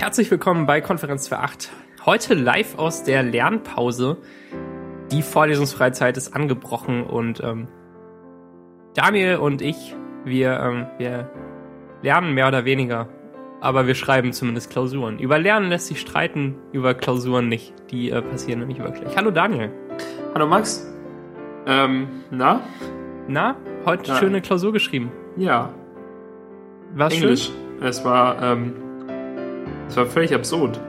Herzlich willkommen bei Konferenz für 8. Heute live aus der Lernpause. Die Vorlesungsfreizeit ist angebrochen und ähm, Daniel und ich, wir, ähm, wir lernen mehr oder weniger, aber wir schreiben zumindest Klausuren. Über Lernen lässt sich streiten, über Klausuren nicht. Die äh, passieren nämlich wirklich. Hallo Daniel. Hallo Max. Ähm, na? Na, heute Ja. schöne Klausur geschrieben. Ja, War's Englisch. schön? Es war, ähm, es war völlig absurd.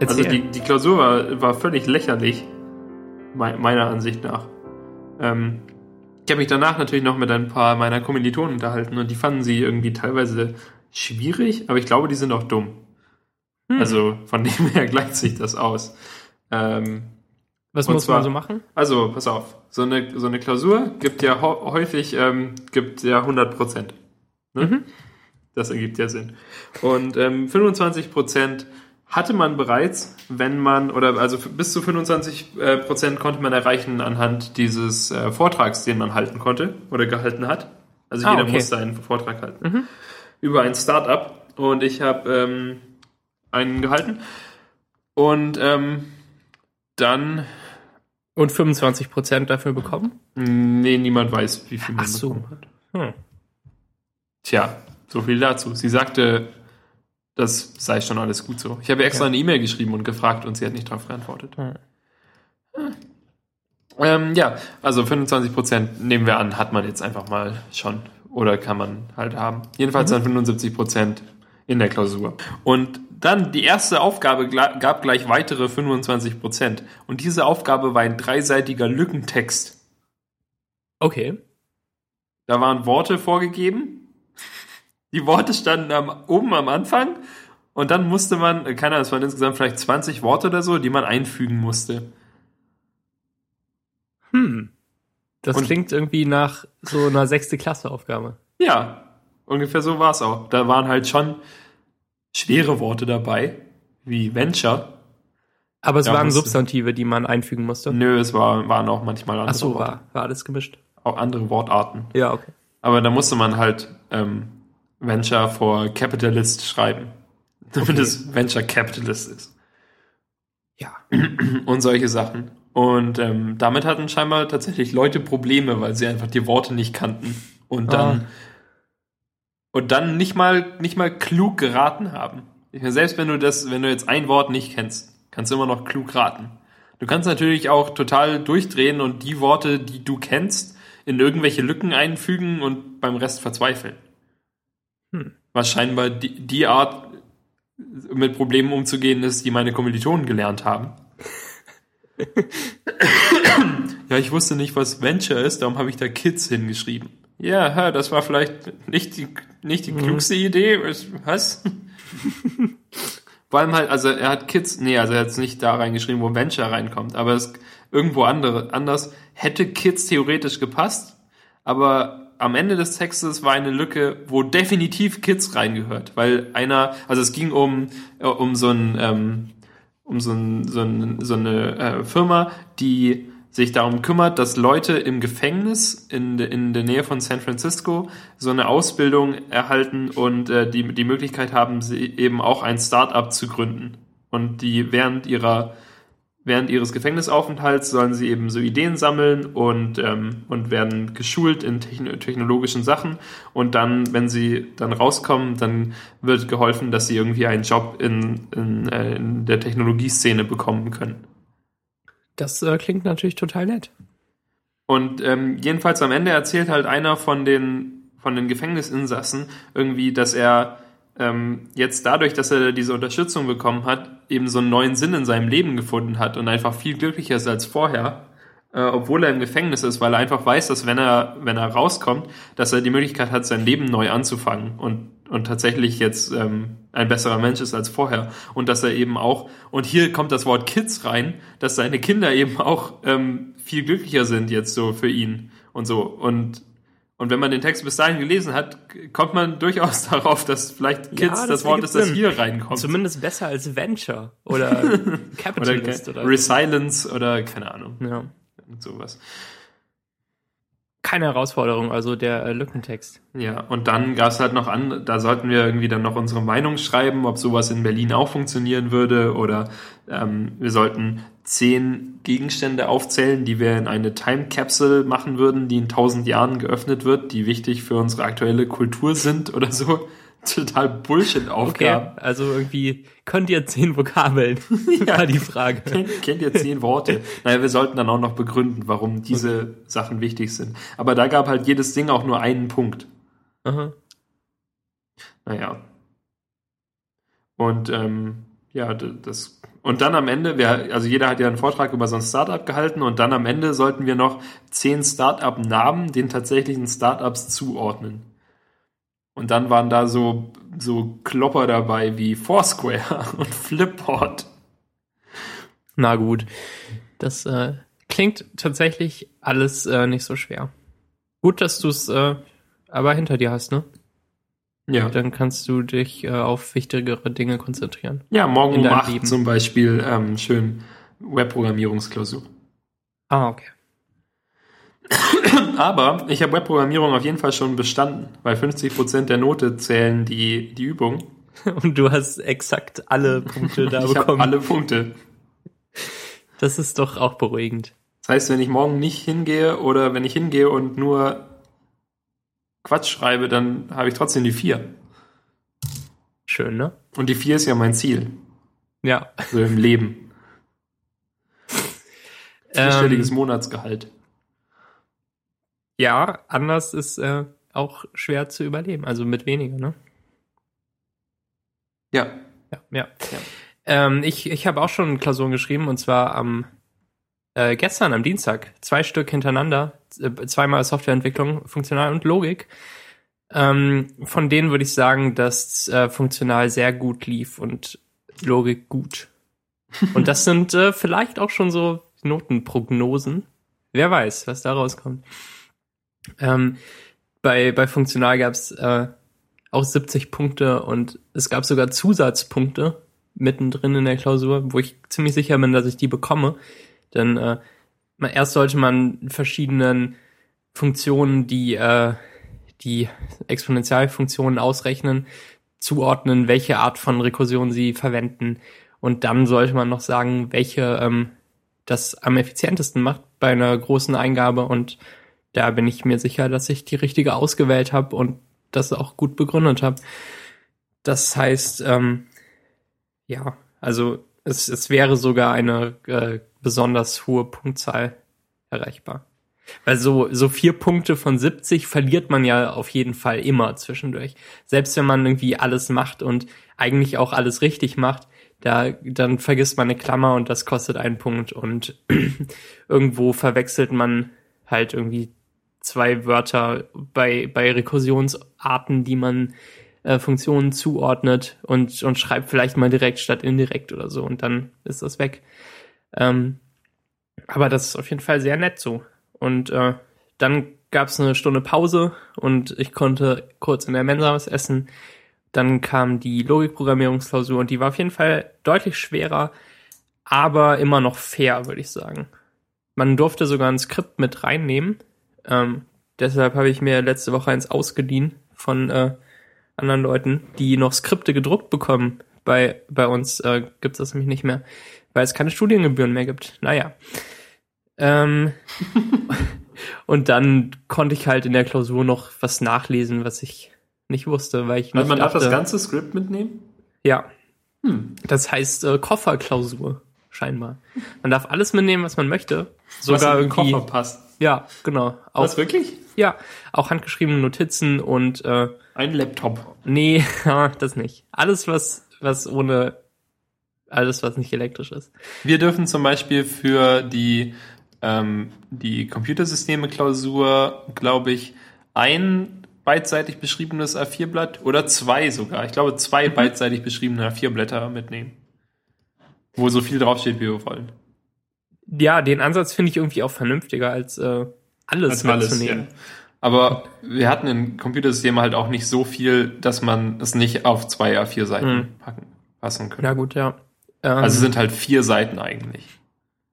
Erzähl. Also die, die Klausur war, war völlig lächerlich, mei- meiner Ansicht nach. Ähm, ich habe mich danach natürlich noch mit ein paar meiner Kommilitonen unterhalten und die fanden sie irgendwie teilweise schwierig, aber ich glaube, die sind auch dumm. Hm. Also von dem her gleicht sich das aus. Ähm, Was muss zwar- man so machen? Also, pass auf, so eine, so eine Klausur gibt ja häufig ähm, gibt ja 100 Prozent. Ne? Mhm. Das ergibt ja Sinn. Und ähm, 25 Prozent hatte man bereits, wenn man, oder also bis zu 25 äh, Prozent konnte man erreichen anhand dieses äh, Vortrags, den man halten konnte oder gehalten hat. Also Ah, jeder okay. musste einen Vortrag halten. Mhm. Über ein Startup. Und ich habe ähm, einen gehalten. Und ähm, dann Und 25% dafür bekommen? Nee, niemand weiß, wie viel man Ach so. bekommen hat. Hm. Tja, so viel dazu. Sie sagte, das sei schon alles gut so. Ich habe extra Ja. eine E-Mail geschrieben und gefragt und sie hat nicht darauf geantwortet. Hm. Ähm, ja, also 25 Prozent nehmen wir an, hat man jetzt einfach mal schon oder kann man halt haben. Jedenfalls dann 75 Prozent in der Klausur. Und dann die erste Aufgabe gab gleich weitere 25 Prozent. Und diese Aufgabe war ein dreiseitiger Lückentext. Okay. Da waren Worte vorgegeben. Die Worte standen am, oben am Anfang. Und dann musste man, keine Ahnung, es waren insgesamt vielleicht 20 Worte oder so, die man einfügen musste. Hm. Das Und- klingt irgendwie nach so einer sechste Klasse Aufgabe. Ja, ungefähr so war es auch. Da waren halt schon schwere Worte dabei, wie Venture. Aber es Ja, waren musste- Substantive, die man einfügen musste. Nö, es war, waren auch manchmal andere Ach so, Worte. war, war alles gemischt. Auch andere Wortarten. Ja, okay. Aber da musste man halt ähm, Venture for Capitalist schreiben. Damit Okay. es Venture Capitalist ist. Ja. und solche Sachen. Und ähm, damit hatten scheinbar tatsächlich Leute Probleme, weil sie einfach die Worte nicht kannten und dann Ah. und dann nicht mal nicht mal klug geraten haben. Ich meine, selbst wenn du das, wenn du jetzt ein Wort nicht kennst, kannst du immer noch klug raten. Du kannst natürlich auch total durchdrehen und die Worte, die du kennst, in irgendwelche Lücken einfügen und beim Rest verzweifeln. Was scheinbar die, die Art mit Problemen umzugehen ist, die meine Kommilitonen gelernt haben. ja, ich wusste nicht, was Venture ist, darum habe ich da Kids hingeschrieben. Ja, das war vielleicht nicht die, nicht die klugste Idee. Was- Was? Vor allem halt, also er hat Kids, nee, also er hat es nicht da reingeschrieben, wo Venture reinkommt, aber es irgendwo andere, anders hätte Kids theoretisch gepasst, aber am Ende des Textes war eine Lücke, wo definitiv Kids reingehört, weil einer, also es ging um, äh, um so ein, ähm, um so, ein, so, ein, so eine äh, Firma, die sich darum kümmert, dass Leute im Gefängnis in, in der Nähe von San Francisco so eine Ausbildung erhalten und äh, die, die Möglichkeit haben, sie eben auch ein Start-up zu gründen. Und die während ihrer während ihres Gefängnisaufenthalts sollen sie eben so Ideen sammeln und, ähm, und werden geschult in techn technologischen Sachen. Und dann, wenn sie dann rauskommen, dann wird geholfen, dass sie irgendwie einen Job in, in, äh, in der Technologieszene bekommen können. Das äh, klingt natürlich total nett. Und ähm, jedenfalls am Ende erzählt halt einer von den, von den Gefängnisinsassen irgendwie, dass er ähm, jetzt dadurch, dass er diese Unterstützung bekommen hat, eben so einen neuen Sinn in seinem Leben gefunden hat und einfach viel glücklicher ist als vorher, äh, obwohl er im Gefängnis ist, weil er einfach weiß, dass wenn er, wenn er rauskommt, dass er die Möglichkeit hat, sein Leben neu anzufangen und, und tatsächlich jetzt ähm, ein besserer Mensch ist als vorher. Und dass er eben auch, und hier kommt das Wort Kids rein, dass seine Kinder eben auch ähm, viel glücklicher sind jetzt so für ihn und so. Und und wenn man den Text bis dahin gelesen hat, kommt man durchaus darauf, dass vielleicht Kids das das, Wort ist, das hier reinkommt. Zumindest besser als Venture oder oder Capitalist oder, Resilience oder keine Ahnung, ja. irgend sowas. keine Herausforderung, also der äh, Lückentext. Ja, und dann gab es halt noch an, da sollten wir irgendwie dann noch unsere Meinung schreiben, ob sowas in Berlin auch funktionieren würde oder ähm, wir sollten zehn Gegenstände aufzählen, die wir in eine Time Capsule machen würden, die in tausend Jahren geöffnet wird, die wichtig für unsere aktuelle Kultur sind oder so. Total Bullshit-Aufgaben. Okay, also irgendwie könnt ihr zehn Vokabeln? Ja. War die Frage. Kennt, kennt ihr zehn Worte? Naja, wir sollten dann auch noch begründen, warum diese Sachen wichtig sind. Aber da gab halt jedes Ding auch nur einen Punkt. Aha. Naja. Und ähm, ja, das. Und dann am Ende, wer, also jeder hat ja einen Vortrag über so ein Startup gehalten und dann am Ende sollten wir noch zehn Startup-Namen den tatsächlichen Startups zuordnen. Und dann waren da so, so Klopper dabei wie Foursquare und Flipboard. Na gut. Das äh, klingt tatsächlich alles äh, nicht so schwer. Gut, dass du es äh, aber hinter dir hast, ne? Ja. Dann kannst du dich äh, auf wichtigere Dinge konzentrieren. Ja, morgen um deinem 8 Leben. zum Beispiel ähm, schön Webprogrammierungsklausur. Ah, okay. Aber ich habe Webprogrammierung auf jeden Fall schon bestanden, weil 50% der Note zählen die, die Übung. Und du hast exakt alle Punkte da ich bekommen. alle Punkte. Das ist doch auch beruhigend. Das heißt, wenn ich morgen nicht hingehe oder wenn ich hingehe und nur Quatsch schreibe, dann habe ich trotzdem die 4. Schön, ne? Und die 4 ist ja mein Ziel, Ja. so im Leben. Vierstelliges Ähm, Monatsgehalt. ja, anders ist äh, auch schwer zu überleben. Also mit weniger, ne? Ja. Ja, ja. Ähm, ich ich habe auch schon Klausuren geschrieben und zwar am äh, gestern am Dienstag zwei Stück hintereinander, äh, zweimal Softwareentwicklung, Funktional und Logik. Ähm, von denen würde ich sagen, dass äh, Funktional sehr gut lief und Logik gut. Und das sind äh, vielleicht auch schon so Notenprognosen. Wer weiß, was da rauskommt. Ähm, bei, bei Funktional gab es äh, auch 70 Punkte und es gab sogar Zusatzpunkte mittendrin in der Klausur, wo ich ziemlich sicher bin, dass ich die bekomme. Denn äh, man- erst sollte man verschiedenen Funktionen, die äh, die Exponentialfunktionen ausrechnen, zuordnen, welche Art von Rekursion sie verwenden. Und dann sollte man noch sagen, welche ähm, das am effizientesten macht bei einer großen Eingabe. Und da bin ich mir sicher, dass ich die richtige ausgewählt habe und das auch gut begründet habe. Das heißt, ähm, ja, also es, es wäre sogar eine äh, besonders hohe Punktzahl erreichbar. Weil so, so vier Punkte von 70 verliert man ja auf jeden Fall immer zwischendurch. Selbst wenn man irgendwie alles macht und eigentlich auch alles richtig macht, da, dann vergisst man eine Klammer und das kostet einen Punkt und irgendwo verwechselt man halt irgendwie zwei Wörter bei, bei Rekursionsarten, die man äh, Funktionen zuordnet und, und schreibt vielleicht mal direkt statt indirekt oder so und dann ist das weg. Ähm, aber das ist auf jeden Fall sehr nett so. Und äh, dann gab es eine Stunde Pause und ich konnte kurz in der Mensa was essen. Dann kam die Logikprogrammierungsklausur und die war auf jeden Fall deutlich schwerer, aber immer noch fair, würde ich sagen. Man durfte sogar ein Skript mit reinnehmen. Ähm, deshalb habe ich mir letzte Woche eins ausgeliehen von äh, anderen Leuten, die noch Skripte gedruckt bekommen. Bei, bei uns äh, gibt es das nämlich nicht mehr, weil es keine Studiengebühren mehr gibt. Naja. Ähm, und dann konnte ich halt in der Klausur noch was nachlesen, was ich nicht wusste, weil ich Also nicht man darf dachte, das ganze Skript mitnehmen? ja, Hm. das heißt äh, Kofferklausur scheinbar. Man darf alles mitnehmen, was man möchte, Was sogar in den irgendwie. Koffer passt. Ja, genau. Auch, Was, wirklich? ja, auch handgeschriebene Notizen und äh, Ein Laptop. nee, das nicht. Alles was was ohne alles was nicht elektrisch ist. Wir dürfen zum Beispiel für die, ähm, die Computersysteme-Klausur, glaube ich, ein beidseitig beschriebenes A4-Blatt oder zwei sogar. Ich glaube, zwei Mhm. beidseitig beschriebene A4-Blätter mitnehmen. Wo so viel draufsteht, wie wir wollen. Ja, den Ansatz finde ich irgendwie auch vernünftiger als äh, alles Als alles, mitzunehmen. ja. Aber wir hatten in Computersystemen halt auch nicht so viel, dass man es nicht auf zwei A4 Seiten Mhm. packen, passen könnte. Ja gut, ja. Ähm, Also sind halt vier Seiten eigentlich.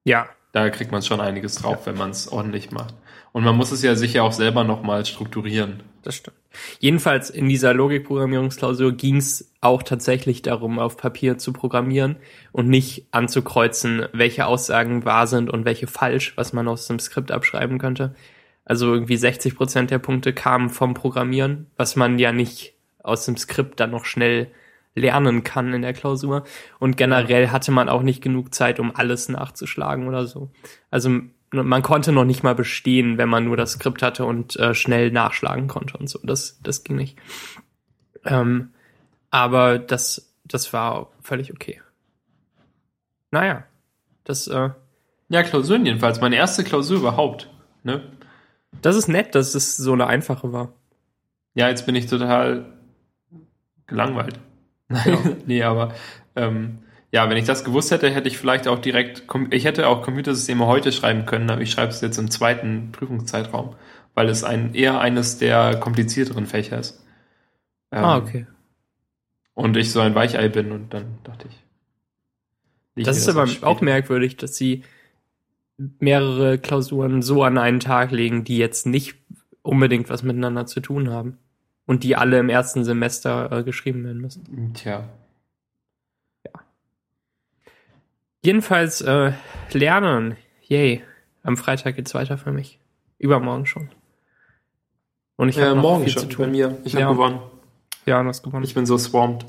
ja, da kriegt man schon einiges drauf, ja. wenn man es ordentlich macht. Und man muss es ja sicher auch selber nochmal strukturieren. Das stimmt. Jedenfalls in dieser Logikprogrammierungsklausur ging es auch tatsächlich darum, auf Papier zu programmieren und nicht anzukreuzen, welche Aussagen wahr sind und welche falsch, was man aus dem Skript abschreiben könnte. Also irgendwie 60 Prozent der Punkte kamen vom Programmieren, was man ja nicht aus dem Skript dann noch schnell lernen kann in der Klausur. Und generell hatte man auch nicht genug Zeit, um alles nachzuschlagen oder so. Also man konnte noch nicht mal bestehen, wenn man nur das Skript hatte und äh, schnell nachschlagen konnte und so. Das, das ging nicht. Ähm, aber das, das war völlig okay. Naja, das. Äh, ja, Klausuren jedenfalls. Meine erste Klausur überhaupt. Ne? Das ist nett, dass es so eine einfache war. Ja, jetzt bin ich total gelangweilt. Ja. nee, aber ähm, ja, wenn ich das gewusst hätte, hätte ich vielleicht auch direkt, ich hätte auch Computersysteme heute schreiben können, aber ich schreibe es jetzt im zweiten Prüfungszeitraum, weil es ein eher eines der komplizierteren Fächer ist. Ähm, ah, okay. Und ich so ein Weichei bin und dann dachte ich. Das ist das aber auch merkwürdig, dass sie mehrere Klausuren so an einen Tag legen, die jetzt nicht unbedingt was miteinander zu tun haben. Und die alle im ersten Semester äh, geschrieben werden müssen. Tja. Ja. Jedenfalls äh, lernen. Yay. Am Freitag geht's weiter für mich. Übermorgen schon. Und ich habe äh, morgen viel schon zu tun. bei mir. Ich ja. habe gewonnen. Ja, du hast gewonnen. Ich bin so swamped.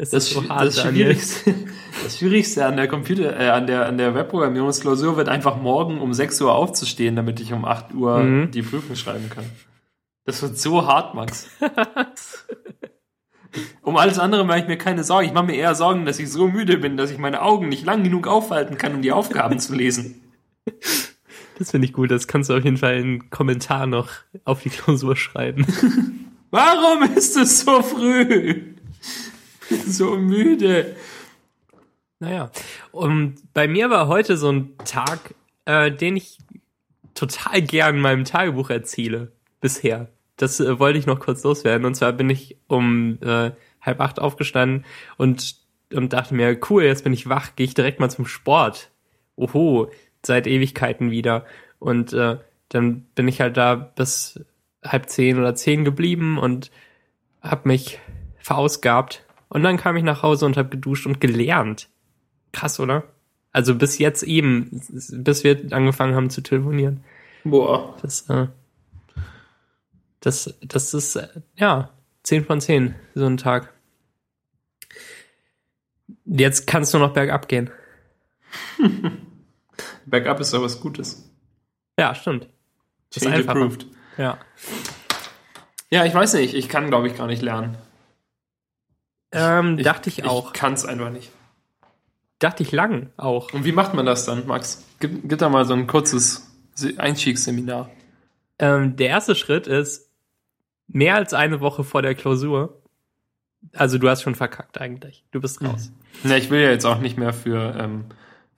Das, das, so hart, das, Schwierigste, das Schwierigste an der Computer, äh, an der, an der Webprogrammierungsklausur wird einfach morgen um 6 Uhr aufzustehen, damit ich um 8 Uhr mhm. die Prüfung schreiben kann. Das wird so hart, Max. um alles andere mache ich mir keine Sorgen. Ich mache mir eher Sorgen, dass ich so müde bin, dass ich meine Augen nicht lang genug aufhalten kann, um die Aufgaben zu lesen. Das finde ich gut. Das kannst du auf jeden Fall in Kommentar noch auf die Klausur schreiben. Warum ist es so früh? so müde. Naja, und bei mir war heute so ein Tag, äh, den ich total gern in meinem Tagebuch erzähle bisher. Das äh, wollte ich noch kurz loswerden. Und zwar bin ich um äh, halb acht aufgestanden und, und dachte mir, cool, jetzt bin ich wach, gehe ich direkt mal zum Sport. Oho, seit Ewigkeiten wieder. Und äh, dann bin ich halt da bis halb zehn oder zehn geblieben und hab mich verausgabt. Und dann kam ich nach Hause und hab geduscht und gelernt. Krass, oder? Also bis jetzt eben, bis wir angefangen haben zu telefonieren. Boah. Das, äh, das, das ist, ja, 10 von 10, so ein Tag. Jetzt kannst du noch bergab gehen. bergab ist doch was Gutes. Ja, stimmt. Das Change ist einfacher. approved. Ja. Ja, ich weiß nicht. Ich kann, glaube ich, gar nicht lernen. Ähm, ich, dachte ich auch. Ich kann es einfach nicht. Dachte ich lang auch. Und wie macht man das dann, Max? Gib, gib da mal so ein kurzes Einstiegsseminar. Ähm, der erste Schritt ist, mehr als eine Woche vor der Klausur. Also du hast schon verkackt eigentlich. Du bist raus. Ne, ich will ja jetzt auch nicht mehr für, ähm,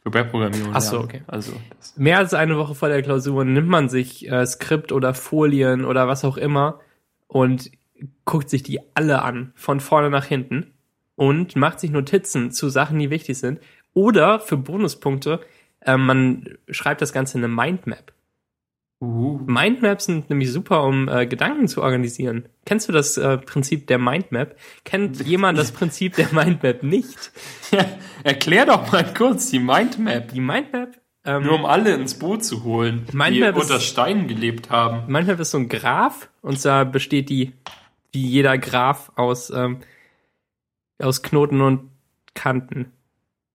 für Webprogrammierung. Ach so, okay. Also mehr als eine Woche vor der Klausur nimmt man sich äh, Skript oder Folien oder was auch immer und guckt sich die alle an, von vorne nach hinten und macht sich Notizen zu Sachen, die wichtig sind. Oder für Bonuspunkte, äh, man schreibt das Ganze in eine Mindmap. Uh. Mindmaps sind nämlich super, um äh, Gedanken zu organisieren. Kennst du das äh, Prinzip der Mindmap? Kennt jemand das Prinzip der Mindmap nicht? Ja, erklär doch mal kurz die Mindmap. Die Mindmap? Ähm, Nur um alle ins Boot zu holen, Mindmap die unter Steinen gelebt haben. Mindmap ist so ein Graph und zwar besteht die, wie jeder Graph, aus, ähm, aus Knoten und Kanten.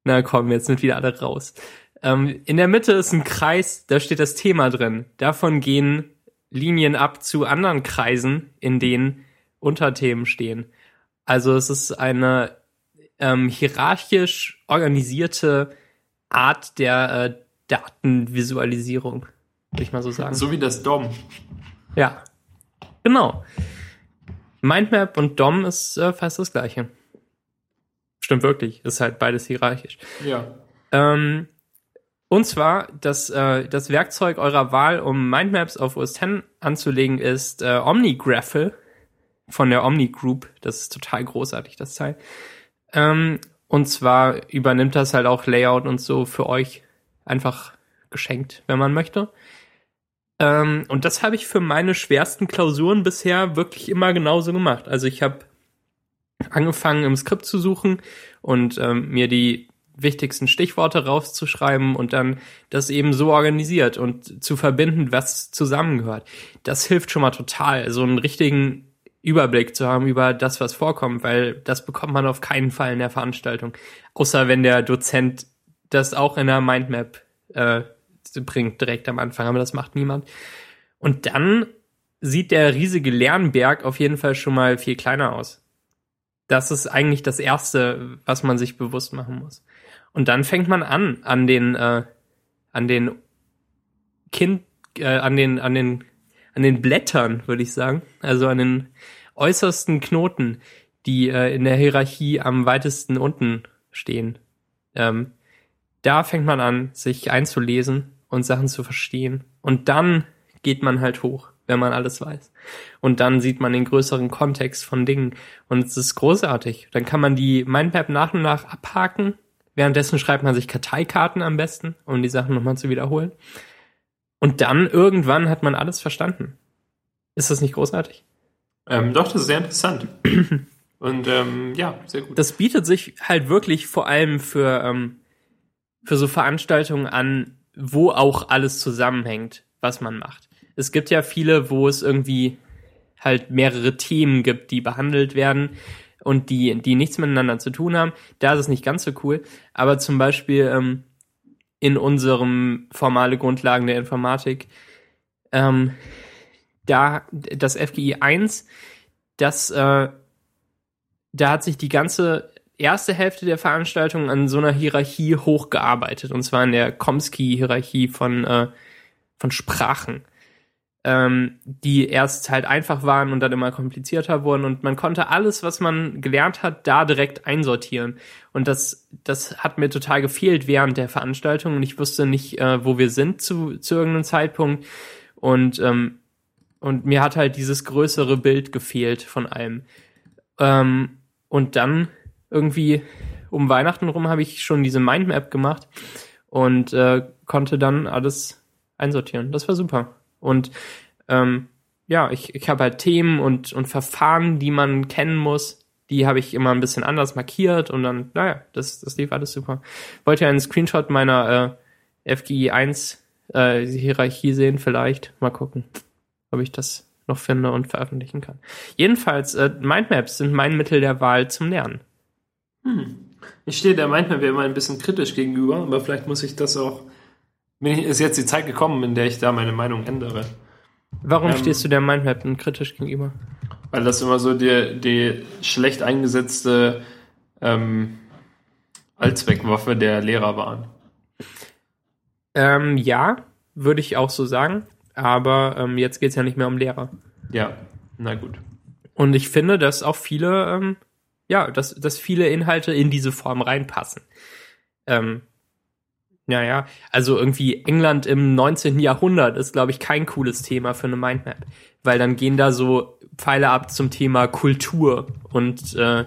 Na komm, jetzt sind wieder alle raus. Ähm, in der Mitte ist ein Kreis, da steht das Thema drin. Davon gehen Linien ab zu anderen Kreisen, in denen Unterthemen stehen. Also es ist eine ähm, hierarchisch organisierte Art der äh, Datenvisualisierung, würde ich mal so sagen. So wie das DOM. Ja, genau. Mindmap und DOM ist äh, fast das gleiche. Stimmt wirklich, ist halt beides hierarchisch. Ja. Ähm, und zwar, das, äh, das Werkzeug eurer Wahl, um Mindmaps auf OS X anzulegen, ist äh, OmniGraffle von der Omni Group. Das ist total großartig, das Teil. Ähm, und zwar übernimmt das halt auch Layout und so für euch einfach geschenkt, wenn man möchte. Ähm, und das habe ich für meine schwersten Klausuren bisher wirklich immer genauso gemacht. Also ich habe angefangen im Skript zu suchen und ähm, mir die wichtigsten Stichworte rauszuschreiben und dann das eben so organisiert und zu verbinden, was zusammengehört. Das hilft schon mal total, so einen richtigen Überblick zu haben über das, was vorkommt, weil das bekommt man auf keinen Fall in der Veranstaltung. Außer wenn der Dozent das auch in der Mindmap äh, bringt, direkt am Anfang, aber das macht niemand. Und dann sieht der riesige Lernberg auf jeden Fall schon mal viel kleiner aus. Das ist eigentlich das Erste, was man sich bewusst machen muss. Und dann fängt man an, an den, äh, an den Kind, äh, an den, an den, an den Blättern, würde ich sagen. Also an den äußersten Knoten, die äh, in der Hierarchie am weitesten unten stehen. Ähm, da fängt man an, sich einzulesen und Sachen zu verstehen. Und dann geht man halt hoch, wenn man alles weiß. Und dann sieht man den größeren Kontext von Dingen. Und es ist großartig. Dann kann man die Mindmap nach und nach abhaken. Währenddessen schreibt man sich Karteikarten am besten, um die Sachen nochmal zu wiederholen. Und dann irgendwann hat man alles verstanden. Ist das nicht großartig? Ähm, doch, das ist sehr interessant. Und ähm, ja, sehr gut. Das bietet sich halt wirklich vor allem für, ähm, für so Veranstaltungen an, wo auch alles zusammenhängt, was man macht. Es gibt ja viele, wo es irgendwie halt mehrere Themen gibt, die behandelt werden und die, die nichts miteinander zu tun haben. Da ist es nicht ganz so cool. Aber zum Beispiel ähm, in unserem formale Grundlagen der Informatik, ähm, da das FGI 1, das äh, da hat sich die ganze erste Hälfte der Veranstaltung an so einer Hierarchie hochgearbeitet, und zwar in der Komsky-Hierarchie von, äh, von Sprachen, ähm, die erst halt einfach waren und dann immer komplizierter wurden. Und man konnte alles, was man gelernt hat, da direkt einsortieren. Und das, das hat mir total gefehlt während der Veranstaltung und ich wusste nicht, äh, wo wir sind zu, zu irgendeinem Zeitpunkt. Und, ähm, und mir hat halt dieses größere Bild gefehlt von allem. Ähm, und dann irgendwie um Weihnachten rum habe ich schon diese Mindmap gemacht und äh, konnte dann alles einsortieren. Das war super. Und ähm, ja, ich, ich habe halt Themen und, und Verfahren, die man kennen muss. Die habe ich immer ein bisschen anders markiert und dann, naja, das, das lief alles super. Wollt ihr einen Screenshot meiner äh, FGI 1 äh, Hierarchie sehen? Vielleicht. Mal gucken, ob ich das noch finde und veröffentlichen kann. Jedenfalls, äh, Mindmaps sind mein Mittel der Wahl zum Lernen. Hm. Ich stehe der Mindmap ja immer ein bisschen kritisch gegenüber, aber vielleicht muss ich das auch. Ist jetzt die Zeit gekommen, in der ich da meine Meinung ändere. Warum ähm, stehst du der Mindmap kritisch gegenüber? Weil das immer so die, die schlecht eingesetzte ähm, Allzweckwaffe der Lehrer waren. Ähm, ja, würde ich auch so sagen. Aber ähm, jetzt geht es ja nicht mehr um Lehrer. Ja, na gut. Und ich finde, dass auch viele, ähm, ja, dass, dass viele Inhalte in diese Form reinpassen. Ähm, naja, also irgendwie England im 19. Jahrhundert ist, glaube ich, kein cooles Thema für eine Mindmap. Weil dann gehen da so Pfeile ab zum Thema Kultur und, äh,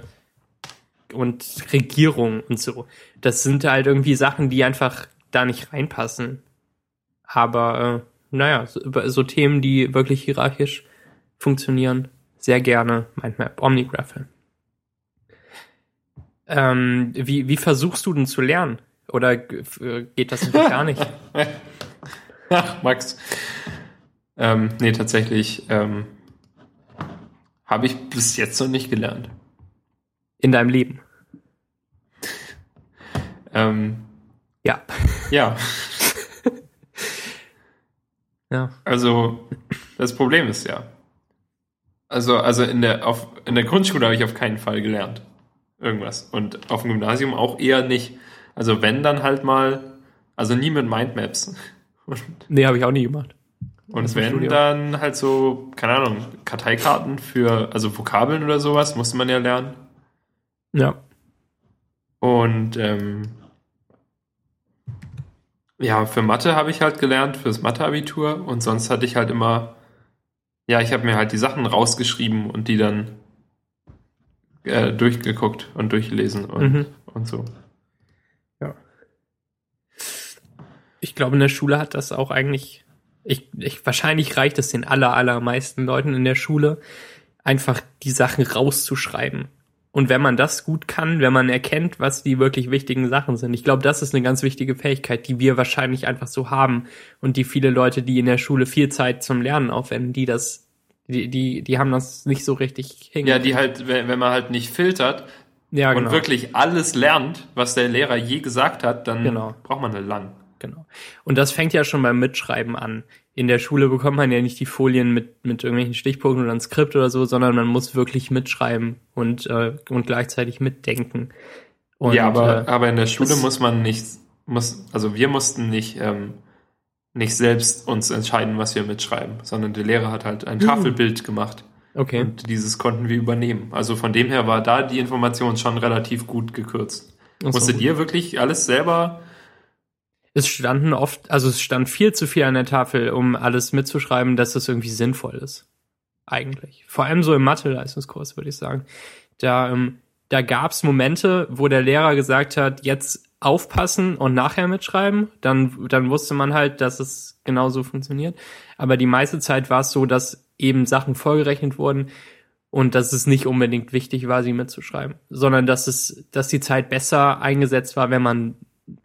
und Regierung und so. Das sind halt irgendwie Sachen, die einfach da nicht reinpassen. Aber äh, naja, so, so Themen, die wirklich hierarchisch funktionieren, sehr gerne Mindmap, Omnigraphel. Ähm, wie, wie versuchst du denn zu lernen? Oder geht das gar nicht? Ach, Max. Ähm, nee, tatsächlich ähm, habe ich bis jetzt noch nicht gelernt. In deinem Leben? ähm, ja. Ja. Ja. Also, das Problem ist ja. Also, also in der, auf, in der Grundschule habe ich auf keinen Fall gelernt. Irgendwas. Und auf dem Gymnasium auch eher nicht. Also wenn dann halt mal, also nie mit Mindmaps. Und, nee, habe ich auch nie gemacht. Und wenn dann halt so, keine Ahnung, Karteikarten für, also Vokabeln oder sowas, musste man ja lernen. Ja. Und ähm, ja, für Mathe habe ich halt gelernt, fürs Matheabitur und sonst hatte ich halt immer, ja, ich habe mir halt die Sachen rausgeschrieben und die dann äh, durchgeguckt und durchgelesen und, mhm. und so. Ja. Ich glaube, in der Schule hat das auch eigentlich, ich, ich, wahrscheinlich reicht es den aller, allermeisten Leuten in der Schule, einfach die Sachen rauszuschreiben. Und wenn man das gut kann, wenn man erkennt, was die wirklich wichtigen Sachen sind, ich glaube, das ist eine ganz wichtige Fähigkeit, die wir wahrscheinlich einfach so haben und die viele Leute, die in der Schule viel Zeit zum Lernen aufwenden, die das, die, die, die haben das nicht so richtig hingekriegt. Ja, die halt, wenn, wenn man halt nicht filtert ja, genau. und wirklich alles lernt, was der Lehrer je gesagt hat, dann genau. braucht man halt lang. Genau. Und das fängt ja schon beim Mitschreiben an in der Schule bekommt man ja nicht die Folien mit, mit irgendwelchen Stichpunkten oder ein Skript oder so, sondern man muss wirklich mitschreiben und, äh, und gleichzeitig mitdenken. Und, ja, aber, äh, aber in der Schule muss man nicht, muss, also wir mussten nicht, ähm, nicht selbst uns entscheiden, was wir mitschreiben, sondern der Lehrer hat halt ein mhm. Tafelbild gemacht. Okay. Und dieses konnten wir übernehmen. Also von dem her war da die Information schon relativ gut gekürzt. So. Musstet ihr wirklich alles selber es standen oft, also es stand viel zu viel an der Tafel, um alles mitzuschreiben, dass das irgendwie sinnvoll ist. Eigentlich. Vor allem so im Mathe-Leistungskurs, würde ich sagen. Da, ähm, da gab es Momente, wo der Lehrer gesagt hat, jetzt aufpassen und nachher mitschreiben. Dann, dann wusste man halt, dass es genauso funktioniert. Aber die meiste Zeit war es so, dass eben Sachen vorgerechnet wurden und dass es nicht unbedingt wichtig war, sie mitzuschreiben, sondern dass es, dass die Zeit besser eingesetzt war, wenn man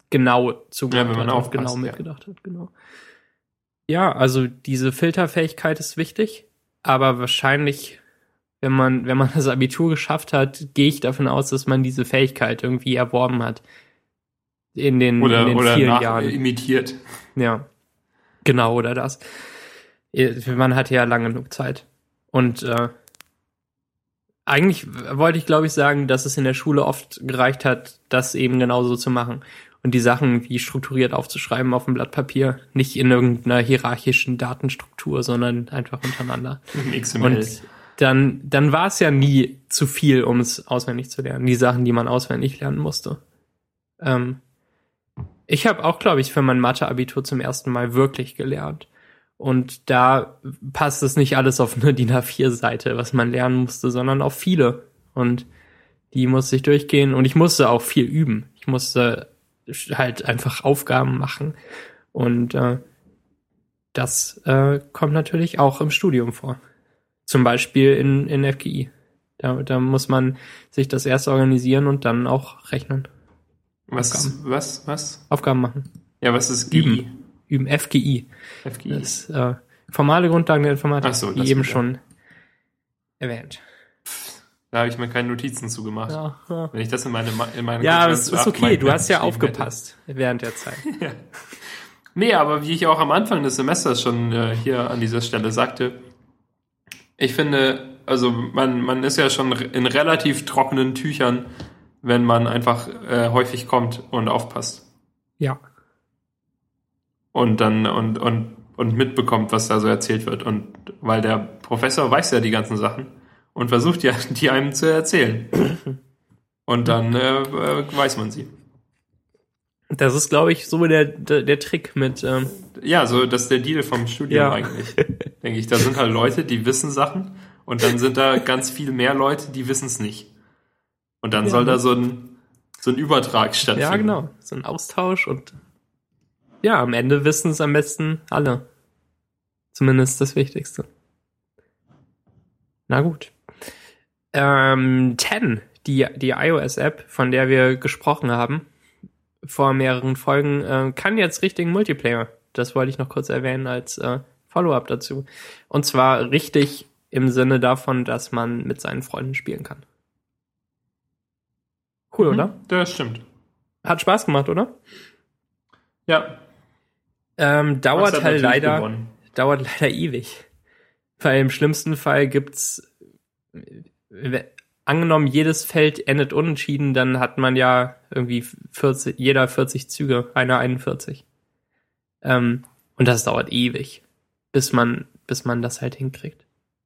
genau zugehört ja, wenn man hat genau mitgedacht ja. hat, genau. Ja, also diese Filterfähigkeit ist wichtig, aber wahrscheinlich, wenn man, wenn man das Abitur geschafft hat, gehe ich davon aus, dass man diese Fähigkeit irgendwie erworben hat. In den, oder, in den oder vielen Jahren. imitiert. Ja. Genau, oder das. Man hatte ja lange genug Zeit. Und äh, eigentlich wollte ich, glaube ich, sagen, dass es in der Schule oft gereicht hat, das eben genauso zu machen und die Sachen wie strukturiert aufzuschreiben auf dem Blatt Papier, nicht in irgendeiner hierarchischen Datenstruktur, sondern einfach untereinander. XML. Und dann, dann war es ja nie zu viel, um es auswendig zu lernen, die Sachen, die man auswendig lernen musste. Ähm, ich habe auch, glaube ich, für mein Mathe-Abitur zum ersten Mal wirklich gelernt. Und da passt es nicht alles auf eine DIN A4-Seite, was man lernen musste, sondern auf viele. Und die musste ich durchgehen und ich musste auch viel üben. Ich musste halt einfach Aufgaben machen. Und äh, das äh, kommt natürlich auch im Studium vor. Zum Beispiel in, in FGI. Da, da muss man sich das erst organisieren und dann auch rechnen. Was, Aufgaben. was, was? Aufgaben machen. Ja, was ist GI? Üben. Üben, FGI. FGI. Das äh, formale Grundlagen der Informatik, Ach so, wie eben schon erwähnt. Da habe ich mir keine Notizen zugemacht. Ja, ja. Wenn ich das in meine in meine Ja, es ist okay, du hast ja aufgepasst hätte. während der Zeit. ja. Nee, aber wie ich auch am Anfang des Semesters schon äh, hier an dieser Stelle sagte, ich finde, also man, man ist ja schon in relativ trockenen Tüchern, wenn man einfach äh, häufig kommt und aufpasst. Ja. Und dann und, und, und mitbekommt, was da so erzählt wird. Und weil der Professor weiß ja die ganzen Sachen und versucht ja, die einem zu erzählen. Und dann äh, äh, weiß man sie. Das ist, glaube ich, so der, der, der Trick mit. Ähm ja, so das ist der Deal vom Studium ja. eigentlich. Denke ich. Da sind halt Leute, die wissen Sachen und dann sind da ganz viel mehr Leute, die wissen es nicht. Und dann ja. soll da so ein, so ein Übertrag stattfinden. Ja, genau. So ein Austausch und ja, am Ende wissen es am besten alle. Zumindest das Wichtigste. Na gut. Ähm, 10, die, die iOS-App, von der wir gesprochen haben, vor mehreren Folgen, äh, kann jetzt richtigen Multiplayer. Das wollte ich noch kurz erwähnen als äh, Follow-up dazu. Und zwar richtig im Sinne davon, dass man mit seinen Freunden spielen kann. Cool, mhm, oder? Das stimmt. Hat Spaß gemacht, oder? Ja. Ähm, dauert halt leider, gewonnen. dauert leider ewig. Weil im schlimmsten Fall gibt's angenommen, jedes Feld endet unentschieden, dann hat man ja irgendwie 40, jeder 40 Züge, einer 41. Ähm, und das dauert ewig, bis man, bis man das halt hinkriegt.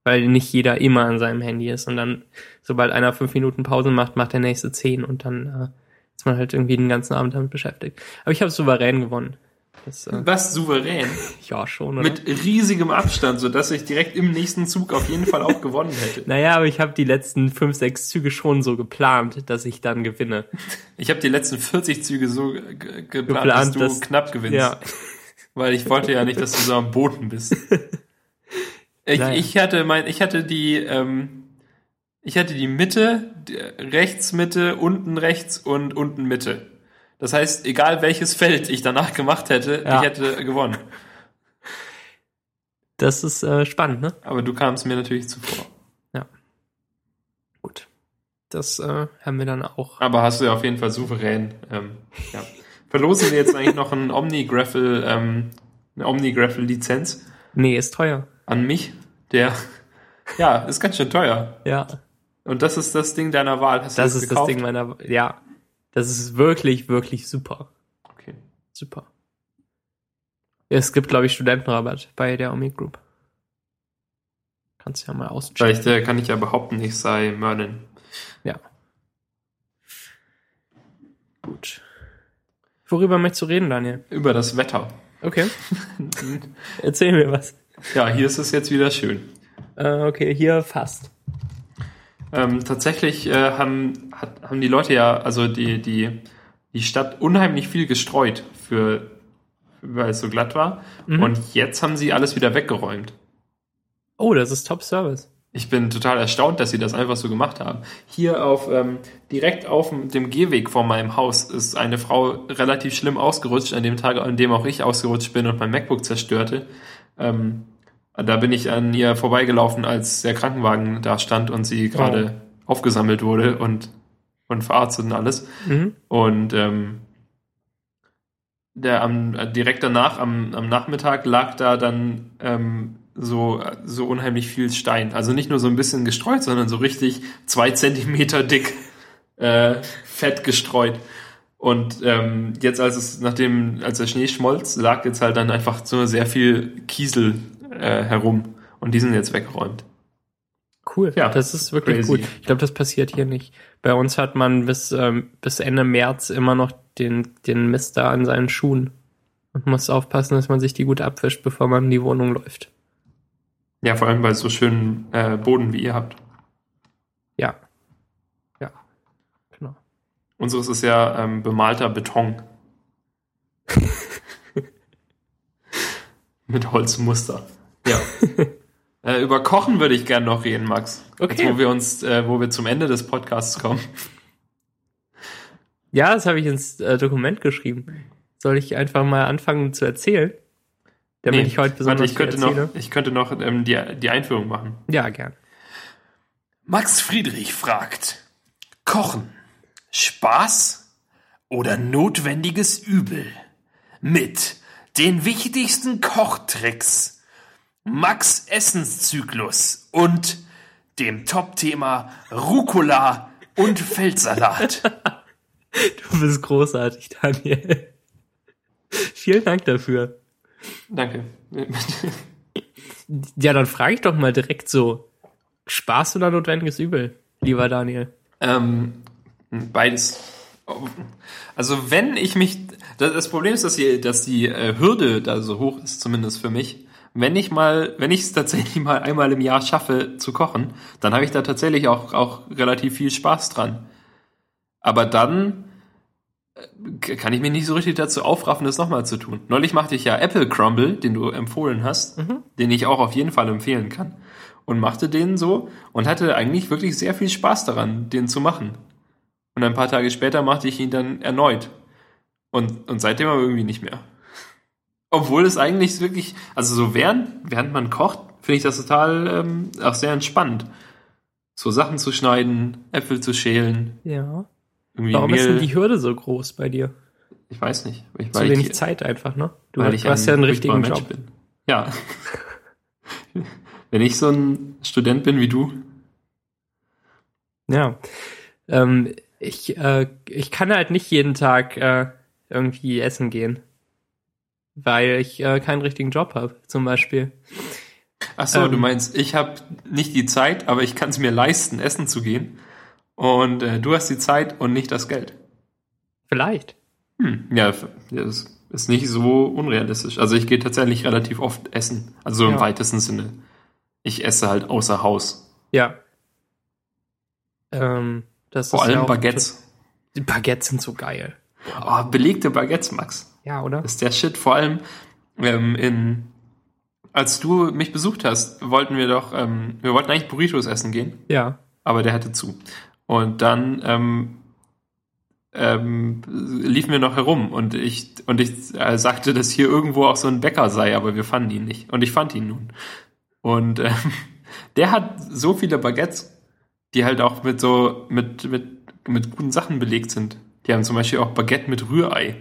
Weil nicht jeder immer an seinem Handy ist und dann, sobald einer fünf Minuten Pause macht, macht der nächste zehn und dann äh, ist man halt irgendwie den ganzen Abend damit beschäftigt. Aber ich habe souverän gewonnen. Das, äh, Was souverän. ja, schon, oder? Mit riesigem Abstand, sodass ich direkt im nächsten Zug auf jeden Fall auch gewonnen hätte. naja, aber ich habe die letzten fünf, sechs Züge schon so geplant, dass ich dann gewinne. Ich habe die letzten 40 Züge so ge- geplant, Geplant, dass du dass- knapp gewinnst. Ja. Weil ich wollte ja nicht, dass du so am Boden bist. Ich, ich hatte mein, ich hatte die, ähm, ich hatte die Mitte, die- rechts Mitte, unten rechts und unten Mitte. Das heißt, egal welches Feld ich danach gemacht hätte, Ja. ich hätte gewonnen. Das ist äh, spannend, ne? Aber du kamst mir natürlich zuvor. Gut. Das äh, haben wir dann auch. Aber hast du ja auf jeden Fall souverän. Ähm, ja. Verlosen wir jetzt eigentlich noch ein Omnigraffle, ähm, eine Omnigraffle-Lizenz Nee, ist teuer. an mich? Der, ja, ist ganz schön teuer. Ja. Und das ist das Ding deiner Wahl. Hast Das das ist gekauft? das Ding meiner. Ja. Das ist wirklich, wirklich super. Okay. Super. Es gibt, glaube ich, Studentenrabatt bei der Omi Group. Kannst ja mal auschecken. Vielleicht äh, kann ich ja behaupten, ich sei Merlin. Ja. Gut. Worüber möchtest du reden, Daniel? Über das Wetter. Okay. Erzähl mir was. Ja, hier ist es jetzt wieder schön. Äh, okay, hier fast. Ähm, tatsächlich äh, haben, hat, haben die Leute ja, also die, die, die Stadt unheimlich viel gestreut für, weil es so glatt war. Mhm. Und jetzt haben sie alles wieder weggeräumt. Oh, das ist Top Service. Ich bin total erstaunt, dass sie das einfach so gemacht haben. Hier auf ähm, direkt auf dem Gehweg vor meinem Haus ist eine Frau relativ schlimm ausgerutscht, an dem Tag, an dem auch ich ausgerutscht bin und mein MacBook zerstörte. Ähm, da bin ich an ihr vorbeigelaufen, als der Krankenwagen da stand und sie gerade aufgesammelt wurde und, und verarztet und alles. Mhm. Und ähm, der am, direkt danach, am, am Nachmittag, lag da dann ähm, so, so unheimlich viel Stein. Also nicht nur so ein bisschen gestreut, sondern so richtig zwei Zentimeter dick äh, fett gestreut. Und ähm, jetzt, als es, nachdem, als der Schnee schmolz, lag jetzt halt dann einfach so sehr viel Kiesel äh, herum. Und die sind jetzt weggeräumt. Cool. Ja, das ist wirklich crazy. cool. Ich glaube, das passiert hier nicht. Bei uns hat man bis, ähm, bis Ende März immer noch den, den Mist da an seinen Schuhen. Und muss aufpassen, dass man sich die gut abwischt, bevor man in die Wohnung läuft. Ja, vor allem bei so schönen äh, Boden wie ihr habt. Ja. Ja. Genau. Unseres ist ja ähm, bemalter Beton. Mit Holzmuster. Ja. äh, über Kochen würde ich gerne noch reden, Max. Okay. Jetzt, wo wir uns, äh, wo wir zum Ende des Podcasts kommen. Ja, das habe ich ins äh, Dokument geschrieben. Soll ich einfach mal anfangen zu erzählen? Damit Nee, ich heute besonders warte, ich könnte erzähle? noch, ich könnte noch ähm, die, die Einführung machen. Ja, gern. Max Friedrich fragt: Kochen, Spaß oder notwendiges Übel? Mit den wichtigsten Kochtricks, Max Essenszyklus und dem Top-Thema Rucola und Feldsalat. Du bist großartig, Daniel. Vielen Dank dafür. Danke. Ja, dann frage ich doch mal direkt so. Spaß oder notwendiges Übel, lieber Daniel? Ähm, beides. Also wenn ich mich, das, Problem ist, dass die, dass die äh, Hürde da so hoch ist, zumindest für mich. Wenn ich mal, wenn ich es tatsächlich mal einmal im Jahr schaffe zu kochen, dann habe ich da tatsächlich auch, auch relativ viel Spaß dran. Aber dann äh, kann ich mich nicht so richtig dazu aufraffen, das nochmal zu tun. Neulich machte ich ja Apple Crumble, den du empfohlen hast, den ich auch auf jeden Fall empfehlen kann. Und machte den so und hatte eigentlich wirklich sehr viel Spaß daran, den zu machen. Und ein paar Tage später machte ich ihn dann erneut. Und, und seitdem aber irgendwie nicht mehr. Obwohl es eigentlich wirklich, also so während, während man kocht, finde ich das total ähm, auch sehr entspannt. So Sachen zu schneiden, Äpfel zu schälen, Ja. Warum ist Mehl. denn die Hürde so groß bei dir? ich weiß nicht. Ich, Zu wenig ich, Zeit einfach, ne? Du, weil hast- ich hast ja einen richtigen Mensch Job. bin. Ja. Wenn ich so ein Student bin wie du, Ja. Ähm, ich, äh, ich kann halt nicht jeden Tag äh, irgendwie essen gehen. Weil ich äh, keinen richtigen Job habe, zum Beispiel. Ach so, Ähm. du meinst, ich habe nicht die Zeit, aber ich kann es mir leisten, essen zu gehen. Und äh, du hast die Zeit und nicht das Geld. Vielleicht. Hm, ja, das ist nicht so unrealistisch. Also ich gehe tatsächlich relativ oft essen. Also im Ja. weitesten Sinne. Ich esse halt außer Haus. Ja. Ähm, das Vor allem ja Baguettes. Die Baguettes sind so geil. Oh, belegte Baguettes, Max. Ja, oder? Das ist der Shit. Vor allem ähm, in als du mich besucht hast, wollten wir doch, ähm, wir wollten eigentlich Burritos essen gehen, Ja. aber der hatte zu. Und dann ähm, ähm, liefen wir noch herum und ich und ich äh, sagte, dass hier irgendwo auch so ein Bäcker sei, aber wir fanden ihn nicht. Und ich fand ihn nun. Und ähm, der hat so viele Baguettes, die halt auch mit so mit mit mit guten Sachen belegt sind. Die haben zum Beispiel auch Baguette mit Rührei.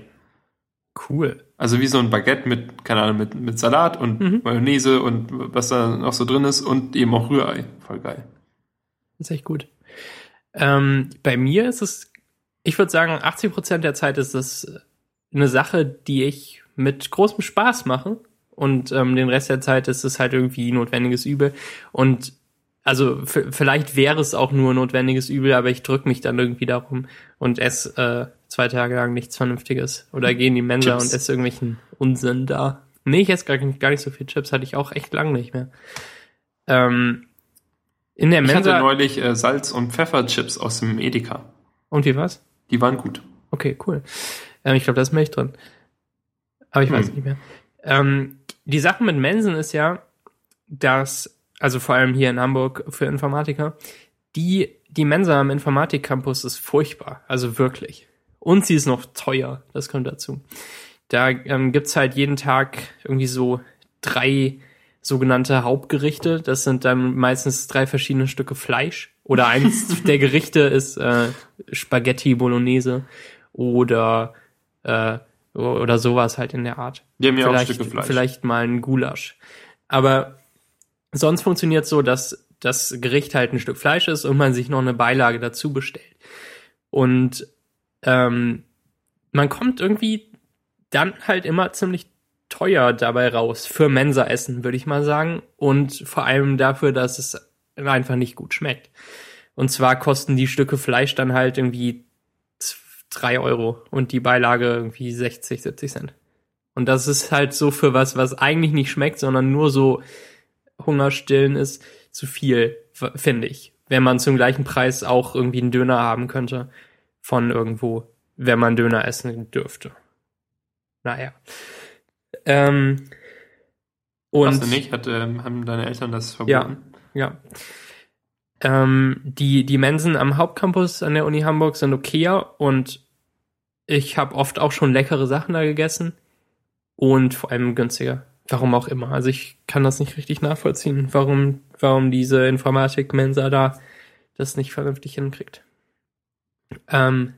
Cool. Also wie so ein Baguette mit, keine Ahnung, mit, mit Salat und Mhm. Mayonnaise und was da noch so drin ist und eben auch Rührei. Voll geil. Das ist echt gut. Ähm, bei mir ist es, ich würde sagen, 80 Prozent der Zeit ist es eine Sache, die ich mit großem Spaß mache. Und ähm, den Rest der Zeit ist es halt irgendwie notwendiges Übel. Und also vielleicht wäre es auch nur notwendiges Übel, aber ich drücke mich dann irgendwie darum und esse äh, zwei Tage lang nichts Vernünftiges. Oder gehe in die Mensa Chips. und esse irgendwelchen Unsinn da. Nee, ich esse gar, nicht- gar nicht so viel Chips, hatte ich auch echt lang nicht mehr. Ähm, in der Ich hatte Mensa. neulich äh, Salz- und Pfefferchips aus dem Edeka. Und wie war's? Die waren gut. Okay, cool. Ähm, ich glaube, da ist Milch drin. Aber ich weiß Hm. nicht mehr. Ähm, die Sache mit Mensen ist ja, dass, also vor allem hier in Hamburg für Informatiker, die, die Mensa am Informatikcampus ist furchtbar. Also wirklich. Und sie ist noch teuer. Das kommt dazu. Da ähm, gibt's halt jeden Tag irgendwie so drei sogenannte Hauptgerichte. Das sind dann meistens drei verschiedene Stücke Fleisch. Oder eins der Gerichte ist äh, Spaghetti Bolognese oder äh, oder sowas halt in der Art. Die haben ja auch vielleicht, Stücke Fleisch. vielleicht mal ein Gulasch. Aber sonst funktioniert so, dass das Gericht halt ein Stück Fleisch ist und man sich noch eine Beilage dazu bestellt. Und ähm, man kommt irgendwie dann halt immer ziemlich teuer dabei raus für Mensa-Essen, würde ich mal sagen. Und vor allem dafür, dass es einfach nicht gut schmeckt. Und zwar kosten die Stücke Fleisch dann halt irgendwie drei Euro und die Beilage irgendwie 60, 70 Cent. Und das ist halt so für was, was eigentlich nicht schmeckt, sondern nur so Hungerstillen ist, zu viel, finde ich. Wenn man zum gleichen Preis auch irgendwie einen Döner haben könnte von irgendwo, wenn man Döner essen dürfte. Naja. Ähm, und Hast du nicht? Hat, ähm, haben deine Eltern das verboten? ja. Ähm, die, die Mensen am Hauptcampus an der Uni Hamburg sind okayer und ich habe oft auch schon leckere Sachen da gegessen und vor allem günstiger. Warum auch immer. Also ich kann das nicht richtig nachvollziehen, warum, warum diese Informatik-Mensa da das nicht vernünftig hinkriegt. Ähm,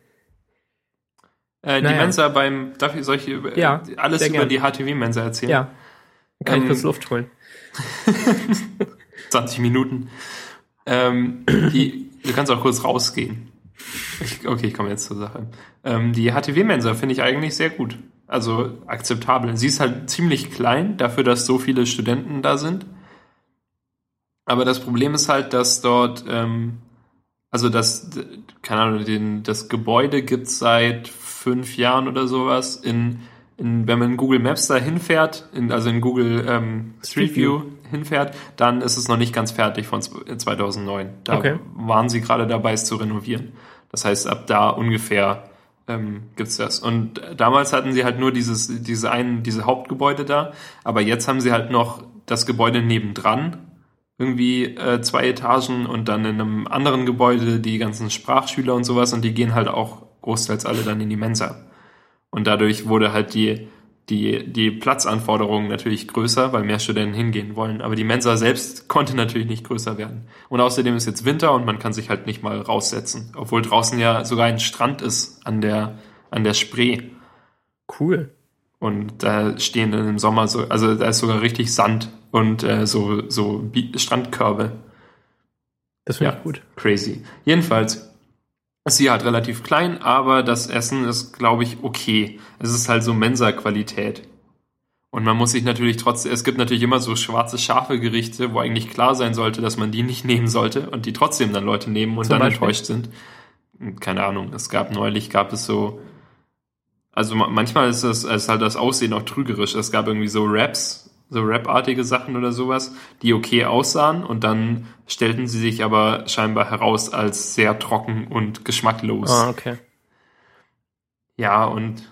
Äh, die Naja. Mensa beim, darf ich solche Ja, äh, alles über gern. die HTW-Mensa erzählen? ja. Kann ich Ähm, kurz Luft holen. 20 Minuten. Ähm, die, du kannst auch kurz rausgehen. Ich, okay, ich komme jetzt zur Sache. Ähm, die HTW-Mensa finde ich eigentlich sehr gut. Also akzeptabel. Sie ist halt ziemlich klein, dafür, dass so viele Studenten da sind. Aber das Problem ist halt, dass dort, ähm, also das, keine Ahnung, den, das Gebäude gibt's seit fünf Jahren oder sowas. In, in, wenn man in Google Maps da hinfährt, in, also in Google ähm, Street View. Hinfährt, dann ist es noch nicht ganz fertig von zw- 2009. Da Okay. waren sie gerade dabei, es zu renovieren. Das heißt, ab da ungefähr ähm, gibt's das. Und damals hatten sie halt nur dieses, diese einen, diese Hauptgebäude da, aber jetzt haben sie halt noch das Gebäude nebendran, irgendwie äh, zwei Etagen und dann in einem anderen Gebäude die ganzen Sprachschüler und sowas und die gehen halt auch großteils alle dann in die Mensa. Und dadurch wurde halt die, die, die Platzanforderungen natürlich größer, weil mehr Studenten hingehen wollen. Aber die Mensa selbst konnte natürlich nicht größer werden. Und außerdem ist jetzt Winter und man kann sich halt nicht mal raussetzen. Obwohl draußen ja sogar ein Strand ist an der, an der Spree. Cool. Und da stehen dann im Sommer so, also da ist sogar richtig Sand und äh, so, so Strandkörbe. Das finde Ja. ich gut. Crazy. Jedenfalls ist sie halt relativ klein, aber das Essen ist, glaube ich, okay. Es ist halt so Mensa-Qualität. Und man muss sich natürlich trotzdem, es gibt natürlich immer so schwarze scharfe Gerichte, wo eigentlich klar sein sollte, dass man die nicht nehmen sollte und die trotzdem dann Leute nehmen und Zum dann Beispiel? enttäuscht sind. Keine Ahnung, es gab neulich, gab es so, also ma- manchmal ist das ist halt das Aussehen auch trügerisch. Es gab irgendwie so Raps, so Rap-artige Sachen oder sowas, die okay aussahen und dann stellten sie sich aber scheinbar heraus als sehr trocken und geschmacklos. Ah, okay. Ja, und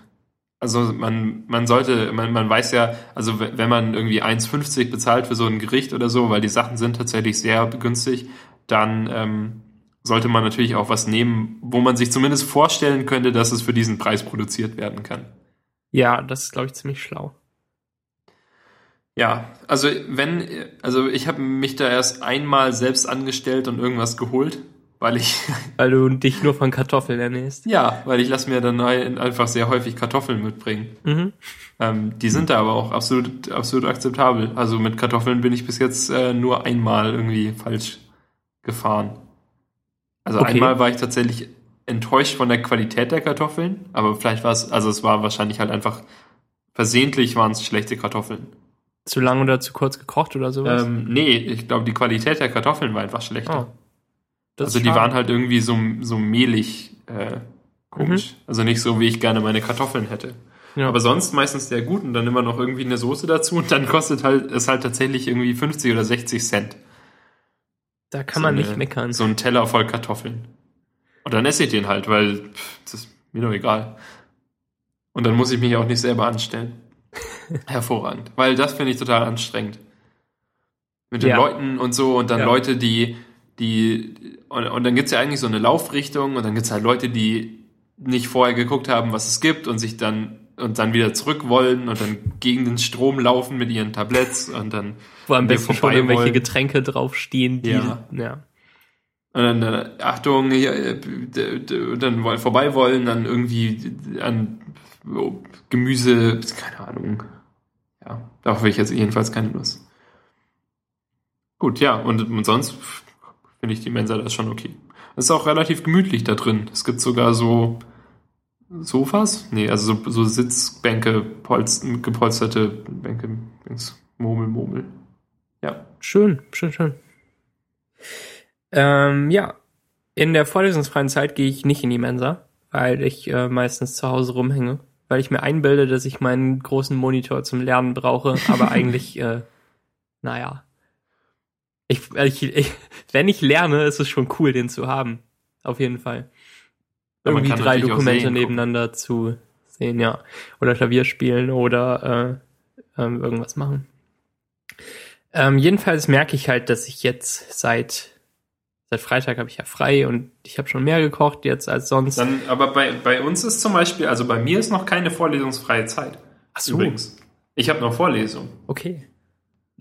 also man, man sollte, man, man weiß ja, also wenn man irgendwie 1,50 bezahlt für so ein Gericht oder so, weil die Sachen sind tatsächlich sehr günstig, dann ähm, sollte man natürlich auch was nehmen, wo man sich zumindest vorstellen könnte, dass es für diesen Preis produziert werden kann. Ja, das ist, glaube ich, ziemlich schlau. Ja, also wenn, also ich habe mich da erst einmal selbst angestellt und irgendwas geholt, weil ich, Weil du dich nur von Kartoffeln ernährst. ja, weil ich lasse mir dann ein- einfach sehr häufig Kartoffeln mitbringen. Mhm. Ähm, die sind da aber auch absolut, absolut akzeptabel. Also mit Kartoffeln bin ich bis jetzt äh, nur einmal irgendwie falsch gefahren. Also Okay. einmal war ich tatsächlich enttäuscht von der Qualität der Kartoffeln, aber vielleicht war es, also es war wahrscheinlich halt einfach versehentlich waren es schlechte Kartoffeln. Zu lang oder zu kurz gekocht oder sowas? Ähm, nee, ich glaube, die Qualität der Kartoffeln war einfach schlechter. Oh. Also die schade. waren halt irgendwie so, so mehlig äh, komisch. Also nicht so, wie ich gerne meine Kartoffeln hätte. Ja. Aber sonst meistens sehr gut und dann immer noch irgendwie eine Soße dazu und dann kostet halt es halt tatsächlich irgendwie 50 oder 60 Cent. da kann so man eine- nicht meckern. So ein Teller voll Kartoffeln. Und dann esse ich den halt, weil pff, das ist mir doch egal. Und dann muss ich mich auch nicht selber anstellen. Hervorragend. Weil das finde ich total anstrengend. Mit den Ja. Leuten und so und dann Ja. Leute, die, die, und, und dann gibt's ja eigentlich so eine Laufrichtung und dann gibt's halt Leute, die nicht vorher geguckt haben, was es gibt und sich dann und dann wieder zurück wollen und dann gegen den Strom laufen mit ihren Tabletts und dann Wo am wir besten schon vorbei irgendwelche wollen. Getränke draufstehen, die, Ja. ja. Und dann, äh, Achtung, hier, äh, dann wollen vorbei wollen, dann irgendwie an Gemüse, keine Ahnung. Darauf habe ich jetzt jedenfalls keine Lust. Gut, ja, und, und sonst finde ich die Mensa das schon okay. Es ist auch relativ gemütlich da drin. Es gibt sogar so Sofas? Nee, also so, so Sitzbänke, Polz, gepolsterte Bänke, Murmel, Murmel. Ja. Schön, schön, schön. Ähm, ja, in der vorlesungsfreien Zeit gehe ich nicht in die Mensa, weil ich äh, meistens zu Hause rumhänge, weil ich mir einbilde, dass ich meinen großen Monitor zum Lernen brauche, aber eigentlich, äh, naja. Ich, ich, ich, wenn ich lerne, ist es schon cool, den zu haben. Auf jeden Fall. Irgendwie drei Dokumente gucken. nebeneinander zu sehen, ja. Oder Klavier spielen oder äh, ähm, irgendwas machen. Ähm, jedenfalls merke ich halt, dass ich jetzt seit seit Freitag habe ich ja frei und ich habe schon mehr gekocht jetzt als sonst. Dann, aber bei, bei uns ist zum Beispiel, also bei mir ist noch keine vorlesungsfreie Zeit. Ach so, Übrigens. Ich habe noch Vorlesung. okay.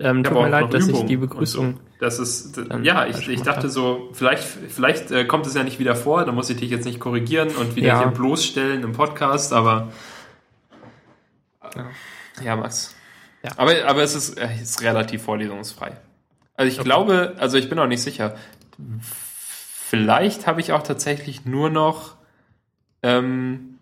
Ähm, Ich tut mir leid, dass ich Übungen die Begrüßung. So. Das ist, d- Dann ja, ich, ich dachte so, vielleicht, vielleicht äh, kommt es ja nicht wieder vor, da muss ich dich jetzt nicht korrigieren und wieder Ja. hier bloßstellen im Podcast, aber Ja. ja, Max. Ja. Aber, aber es ist, äh, ist relativ vorlesungsfrei. Also ich Okay. glaube, also ich bin auch nicht sicher. Vielleicht habe ich auch tatsächlich nur noch ähm,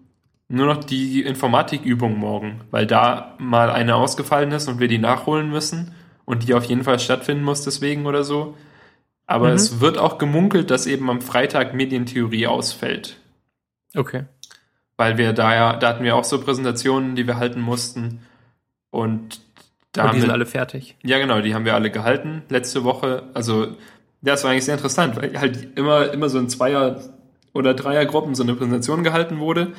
nur noch die Informatikübung morgen, weil da mal eine ausgefallen ist und wir die nachholen müssen und die auf jeden Fall stattfinden muss deswegen oder so. Aber Mhm. es wird auch gemunkelt, dass eben am Freitag Medientheorie ausfällt. Okay. Weil wir da ja, da hatten wir auch so Präsentationen, die wir halten mussten. Und da Und haben die sind wir, alle fertig. ja genau, die haben wir alle gehalten letzte Woche. Also, ja, das war eigentlich sehr interessant, weil halt immer, immer so in Zweier- oder Dreiergruppen so eine Präsentation gehalten wurde.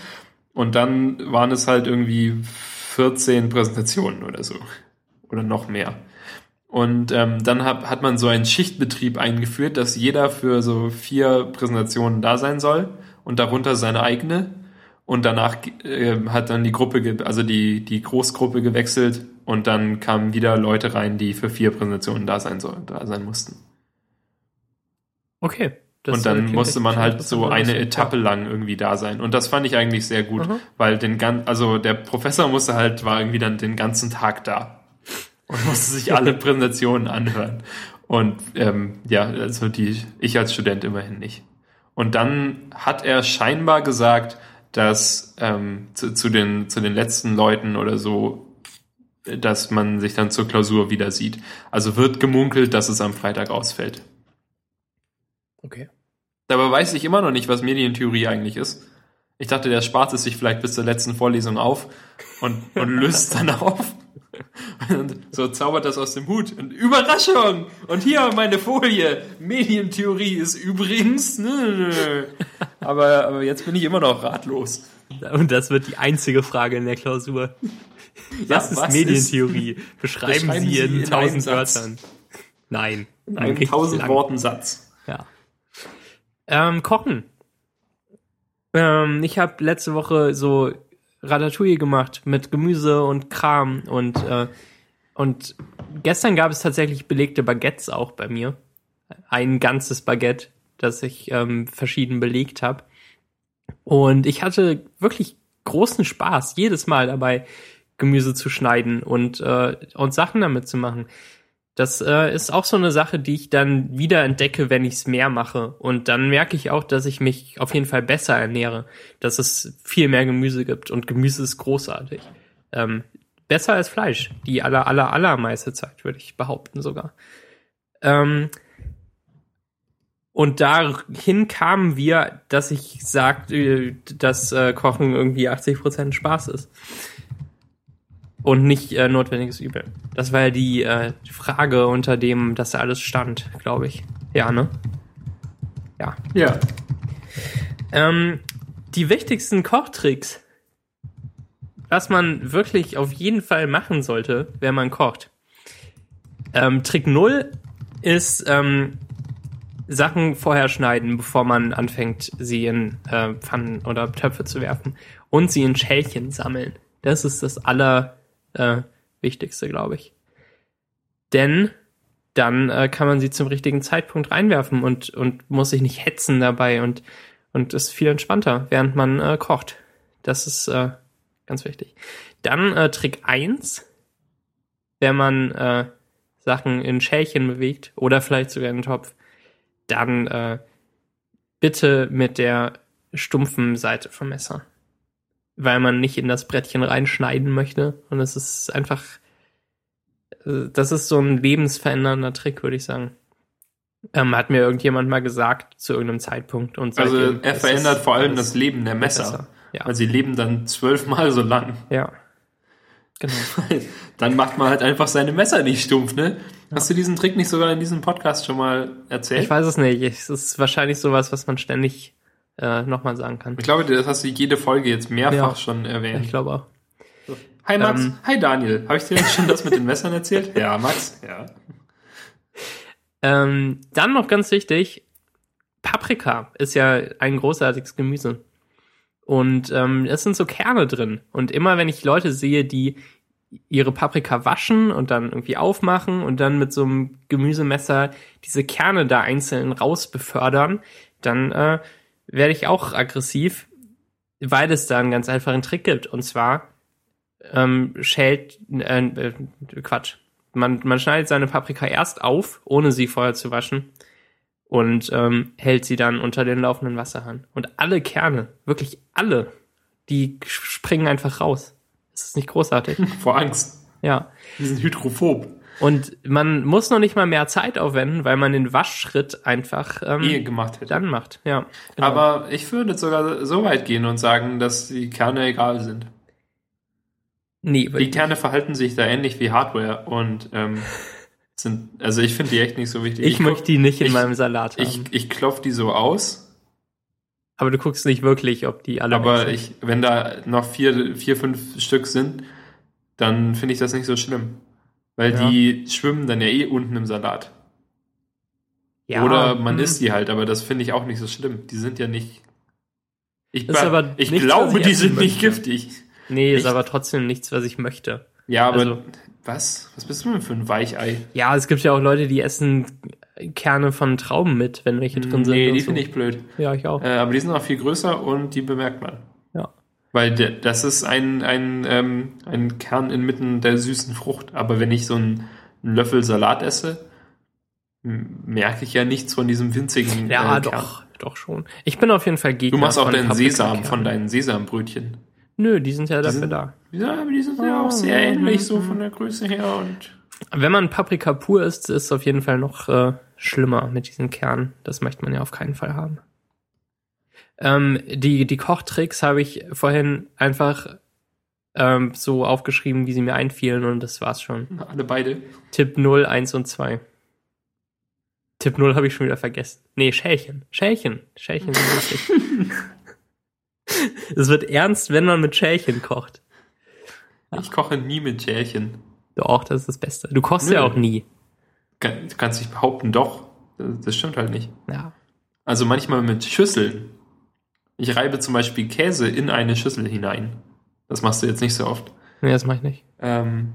Und dann waren es halt irgendwie 14 Präsentationen oder so. Oder noch mehr. Und ähm, dann hat, hat man so einen Schichtbetrieb eingeführt, dass jeder für so vier Präsentationen da sein soll und darunter seine eigene. Und danach äh, hat dann die Gruppe, also die, die Großgruppe gewechselt und dann kamen wieder Leute rein, die für vier Präsentationen da sein sollen, da sein mussten. Okay. Das, und äh, dann klingt musste man halt so eine. Etappe lang irgendwie da sein. Und das fand ich eigentlich sehr gut, Mhm. weil den gan also der Professor musste halt, war irgendwie dann den ganzen Tag da und musste sich alle Präsentationen anhören. Und ähm, ja, also die, ich als Student immerhin nicht. Und dann hat er scheinbar gesagt, dass ähm, zu, zu, den, zu den letzten Leuten oder so, dass man sich dann zur Klausur wieder sieht. Also wird gemunkelt, dass es am Freitag ausfällt. Okay. Dabei weiß ich immer noch nicht, was Medientheorie eigentlich ist. Ich dachte, der spart es sich vielleicht bis zur letzten Vorlesung auf und, und löst dann auf. Und so zaubert das aus dem Hut. Und Überraschung! Und hier meine Folie. Medientheorie ist übrigens. Aber, aber jetzt bin ich immer noch ratlos. Und das wird die einzige Frage in der Klausur. Was Ja, ist Medientheorie? Beschreiben, Beschreiben Sie in tausend. Wörtern. Nein. In einem tausend. Worten Satz. Ähm, kochen. Ähm, ich habe letzte Woche so Ratatouille gemacht mit Gemüse und Kram und äh, und gestern gab es tatsächlich belegte Baguettes auch bei mir. Ein ganzes Baguette, das ich ähm, verschieden belegt habe. Und ich hatte wirklich großen Spaß jedes Mal dabei, Gemüse zu schneiden und äh, und Sachen damit zu machen. Das äh, ist auch so eine Sache, die ich dann wieder entdecke, wenn ich es mehr mache. Und dann merke ich auch, dass ich mich auf jeden Fall besser ernähre, dass es viel mehr Gemüse gibt. Und Gemüse ist großartig. Ähm, besser als Fleisch. Die aller, aller, allermeiste Zeit, würde ich behaupten sogar. Ähm, und dahin kamen wir, dass ich sagte, dass äh, Kochen irgendwie 80% Spaß ist und nicht äh, notwendiges Übel. Das war ja die, äh, Frage, unter dem das alles stand, glaube ich. Ja, ne? Ja. Ja. Ähm, die wichtigsten Kochtricks, was man wirklich auf jeden Fall machen sollte, wenn man kocht. Ähm, Trick 0 ist ähm, Sachen vorher schneiden, bevor man anfängt, sie in äh, Pfannen oder Töpfe zu werfen. Und sie in Schälchen sammeln. Das ist das aller äh, Wichtigste, glaube ich. Denn dann äh, kann man sie zum richtigen Zeitpunkt reinwerfen und, und muss sich nicht hetzen dabei und, und ist viel entspannter, während man äh, kocht. Das ist äh, ganz wichtig. Dann äh, Trick 1, wenn man äh, Sachen in Schälchen bewegt oder vielleicht sogar in den Topf, dann äh, bitte mit der stumpfen Seite vom Messer. Weil man nicht in das Brettchen reinschneiden möchte. Und es ist einfach, äh, das ist so ein lebensverändernder Trick, würde ich sagen. Ähm, hat mir irgendjemand mal gesagt zu irgendeinem Zeitpunkt. Und Also er verändert vor allem das Leben der Messer. Ja, Weil sie leben dann zwölfmal so lang. ja. Genau. Dann macht man halt einfach seine Messer nicht stumpf, ne? Hast du diesen Trick nicht sogar in diesem Podcast schon mal erzählt? Ich weiß es nicht. Es ist wahrscheinlich sowas, was man ständig äh, nochmal sagen kann. Ich glaube, das hast du jede Folge jetzt mehrfach Ja. schon Ich erwähnt. glaube auch. Hi Max, Ähm. hi Daniel. Habe ich dir jetzt schon das mit den Messern erzählt? Ja, Max. Ja. Ähm, dann noch ganz wichtig, Paprika ist ja ein großartiges Gemüse. Und ähm, es sind so Kerne drin. Und immer wenn ich Leute sehe, die ihre Paprika waschen und dann irgendwie aufmachen und dann mit so einem Gemüsemesser diese Kerne da einzeln raus befördern, dann äh, werde ich auch aggressiv, weil es da einen ganz einfachen Trick gibt. Und zwar ähm, schält, äh, äh, Quatsch, man, man schneidet seine Paprika erst auf, ohne sie vorher zu waschen und ähm, hält sie dann unter den laufenden Wasserhahn. Und alle Kerne, wirklich alle, die springen einfach raus. Ist das nicht großartig? Vor Angst. ja. Die sind hydrophob. Und man muss noch nicht mal mehr Zeit aufwenden, weil man den Waschschritt einfach ähm, Eh gemacht hätte. dann macht. Ja. genau. Aber ich würde sogar so weit gehen und sagen, dass die Kerne egal sind. nee, Die Kerne verhalten sich da ähnlich wie Hardware und ähm, sind, also ich finde die echt nicht so wichtig. ich, möchte die nicht in ich- meinem Salat haben. ich, ich klopf die so aus, aber du guckst nicht wirklich, ob die alle aber ich, wenn da noch vier, vier, fünf Stück sind, dann finde ich das nicht so schlimm. Weil Ja. die schwimmen dann ja eh unten im Salat. ja, Oder man hm. isst die halt, aber das finde ich auch nicht so schlimm. Die sind ja nicht. Ich, aber ich nichts, glaube, ich die sind nicht möchte. giftig. Nee, ist Echt? aber trotzdem nichts, was ich möchte. Ja, aber Also- was? Was bist du denn für ein Weichei? Ja, es gibt ja auch Leute, die essen Kerne von Trauben mit, wenn welche drin sind. Nee, die so. finde ich blöd. Ja, ich auch. Äh, aber die sind auch viel größer und die bemerkt man. Weil das ist ein, ein, ähm, ein Kern inmitten der süßen Frucht. Aber wenn ich so einen, einen Löffel Salat esse, merke ich ja nichts von diesem winzigen Ja, äh, doch, doch schon. Ich bin auf jeden Fall Gegner Du machst auch deinen Sesam von deinen Sesambrötchen. Nö, die sind ja dafür sind- da. Ja, aber die sind ja auch sehr ähnlich, so von der Größe her und. Wenn man Paprika pur isst, ist es auf jeden Fall noch äh, schlimmer mit diesen Kernen. Das möchte man ja auf keinen Fall haben. Ähm, die, die Kochtricks habe ich vorhin einfach ähm, so aufgeschrieben, wie sie mir einfielen und das war's schon. Alle beide. Tipp 0, 1 und 2. Tipp 0 habe ich schon wieder vergessen. Nee, Schälchen. Schälchen. Schälchen es wird ernst, wenn man mit Schälchen kocht. Ich koche nie mit Schälchen. Doch, das ist das Beste. Du kochst ja Nö. auch nie. Du kannst dich behaupten, doch. Das stimmt halt nicht. Ja. Also manchmal mit Schüsseln. Ich reibe zum Beispiel Käse in eine Schüssel hinein. Das machst du jetzt nicht so oft. Nee, das mache ich nicht. Ähm,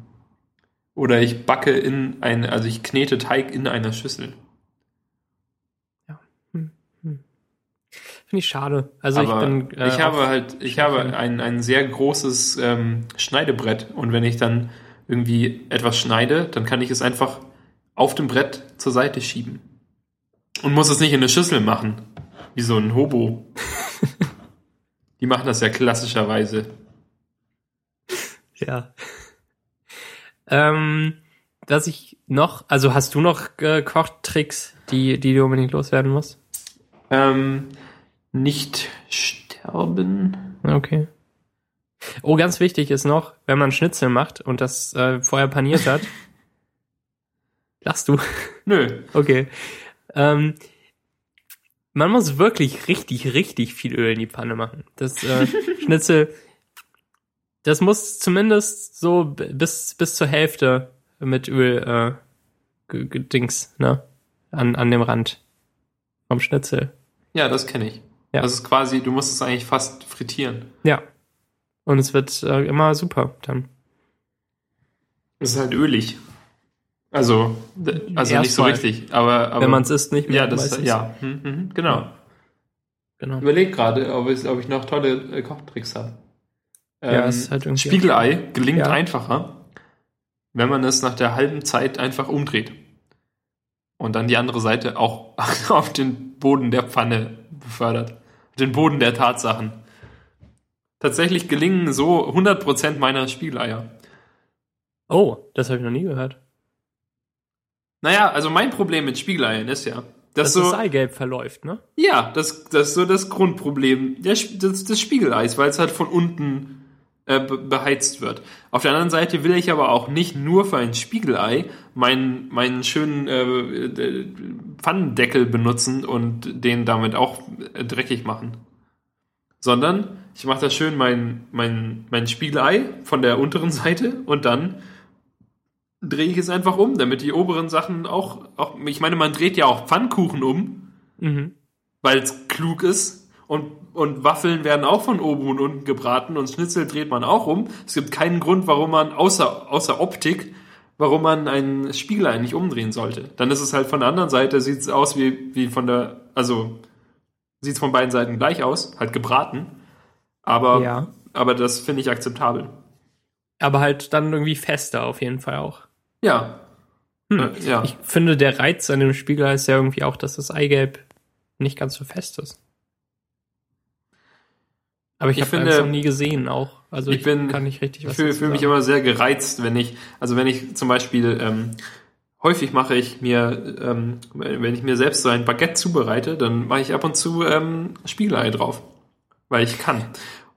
oder ich backe in eine, also ich knete Teig in einer Schüssel. Finde ich schade. Also Aber ich bin. äh, ich habe halt, ich habe ein, ein sehr großes ähm, Schneidebrett und wenn ich dann irgendwie etwas schneide, dann kann ich es einfach auf dem Brett zur Seite schieben. Und muss es nicht in eine Schüssel machen. Wie so ein Hobo. Die machen das ja klassischerweise. Ja. ähm, was ich noch, also hast du noch äh, Kochtricks, die, die du unbedingt loswerden musst? Ähm, nicht sterben. Okay. Oh, ganz wichtig ist noch, wenn man Schnitzel macht und das äh, vorher paniert hat. Lachst du? Nö. Okay. Ähm, man muss wirklich richtig, richtig viel Öl in die Pfanne machen. Das äh, Schnitzel, das muss zumindest so bis, bis zur Hälfte mit Öl äh, gedings, ne? An, an dem Rand vom Schnitzel. Ja, das kenne ich. Ja. Das ist quasi, du musst es eigentlich fast frittieren. Ja. Und es wird äh, immer super dann. Es ist halt ölig. Also, also nicht so richtig, aber, aber Wenn man es isst, nicht ja, das ja, hm, hm, genau. Genau. Überleg gerade, ob ich, ob ich noch tolle äh, Kochtricks habe. Ja, ist halt irgendwie- Spiegelei gelingt Ja. einfacher, wenn man es nach der halben Zeit einfach umdreht. Und dann die andere Seite auch auf den Boden der Pfanne befördert. Den Boden der Tatsachen. Tatsächlich gelingen so 100% meiner Spiegeleier. Oh, das habe ich noch nie gehört. Naja, also mein Problem mit Spiegeleiern ist ja, dass Dass so, das Eigelb verläuft, ne? ja, das, das ist so das Grundproblem der, Sp- des, des Spiegeleis, weil es halt von unten äh, be- beheizt wird. Auf der anderen Seite will ich aber auch nicht nur für ein Spiegelei meinen, meinen schönen äh, äh, Pfannendeckel benutzen und den damit auch äh, dreckig machen. Sondern ich mache da schön mein, mein, mein Spiegelei von der unteren Seite und dann drehe ich es einfach um, damit die oberen Sachen auch, auch ich meine, man dreht ja auch Pfannkuchen um, Mhm. weil es klug ist. Und, und Waffeln werden auch von oben und unten gebraten und Schnitzel dreht man auch um. Es gibt keinen Grund, warum man, außer, außer Optik, warum man ein Spiegelei nicht umdrehen sollte. Dann ist es halt von der anderen Seite, sieht es aus wie, wie von der, also sieht es von beiden Seiten gleich aus, halt gebraten. Aber, Ja. aber das finde ich akzeptabel. Aber halt dann irgendwie fester auf jeden Fall auch. Ja. Hm. Äh, ja. Ich finde, der Reiz an dem Spiegelei ist ja irgendwie auch, dass das Eigelb nicht ganz so fest ist. Aber ich, Ich habe finde- das noch nie gesehen auch. Also Ich ich, bin- kann nicht richtig Ich was fühle dazu fühl mich immer sehr gereizt, wenn ich, also wenn ich zum Beispiel, ähm, häufig mache ich mir, ähm, wenn ich mir selbst so ein Baguette zubereite, dann mache ich ab und zu ähm, Spiegelei drauf, weil ich kann.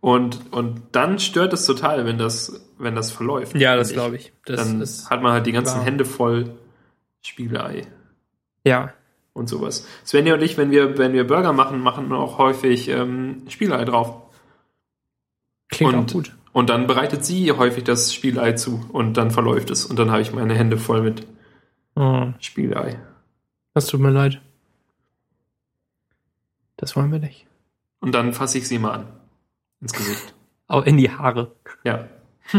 Und, und dann stört es total, wenn das, wenn das verläuft. Ja, das glaube ich. Das Dann hat man halt die ganzen wahr. Hände voll Spiegelei ja. und sowas. Svenja und ich, wenn wir, wenn wir Burger machen, machen auch häufig ähm, Spiegelei drauf. Klingt Und- auch gut. Und dann bereitet sie häufig das Spiegelei zu und dann verläuft es. Und dann habe ich meine Hände voll mit Oh, Spiegelei. das tut mir leid. Das wollen wir nicht. Und dann fasse ich sie mal an. Ins Gesicht. Auch in die Haare. Ja.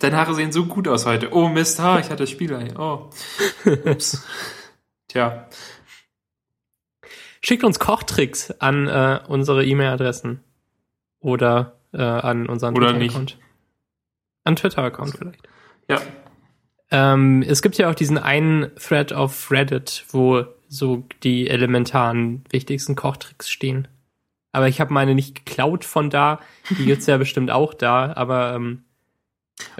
Deine Haare sehen so gut aus heute. Oh Mist, ha, ich hatte Spiegelei. Oh. Ups. Tja. Schickt uns Kochtricks an äh, unsere E-Mail-Adressen. Oder äh, an unseren Twitter-Account. An Twitter-Account vielleicht. Ja. Ähm, es gibt ja auch diesen einen Thread auf Reddit, wo so die elementaren, wichtigsten Kochtricks stehen. Aber ich habe meine nicht geklaut von da. Die gibt's ja bestimmt auch da, aber ähm,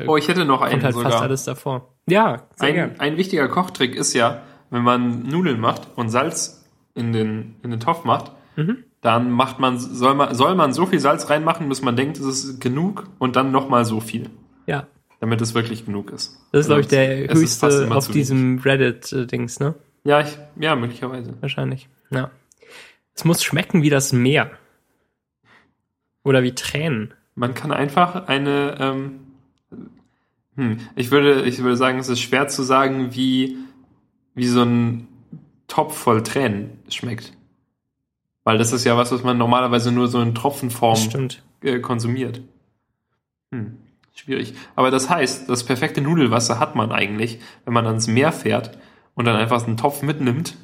Oh, ich hätte noch einen halt sogar. fast alles davor. Ja, sehr gern. Ein, ein wichtiger Kochtrick ist ja, wenn man Nudeln macht und Salz in den, in den Topf macht, Mhm. dann macht man, soll man, soll man so viel Salz reinmachen, bis man denkt, es ist genug und dann nochmal so viel, Ja. damit es wirklich genug ist. Das ist, glaube ich, der höchste auf diesem Reddit-Dings, ne? wenig. Ja, ich, ja, möglicherweise. Wahrscheinlich. Ja. Es muss schmecken wie das Meer. Oder wie Tränen. Man kann einfach eine, ähm, hm, ich würde, ich würde sagen, es ist schwer zu sagen, wie, wie so ein Topf voll Tränen schmeckt. Weil das ist ja was, was man normalerweise nur so in Tropfenform äh, konsumiert. Hm, schwierig. Aber das heißt, das perfekte Nudelwasser hat man eigentlich, wenn man ans Meer fährt und dann einfach einen Topf mitnimmt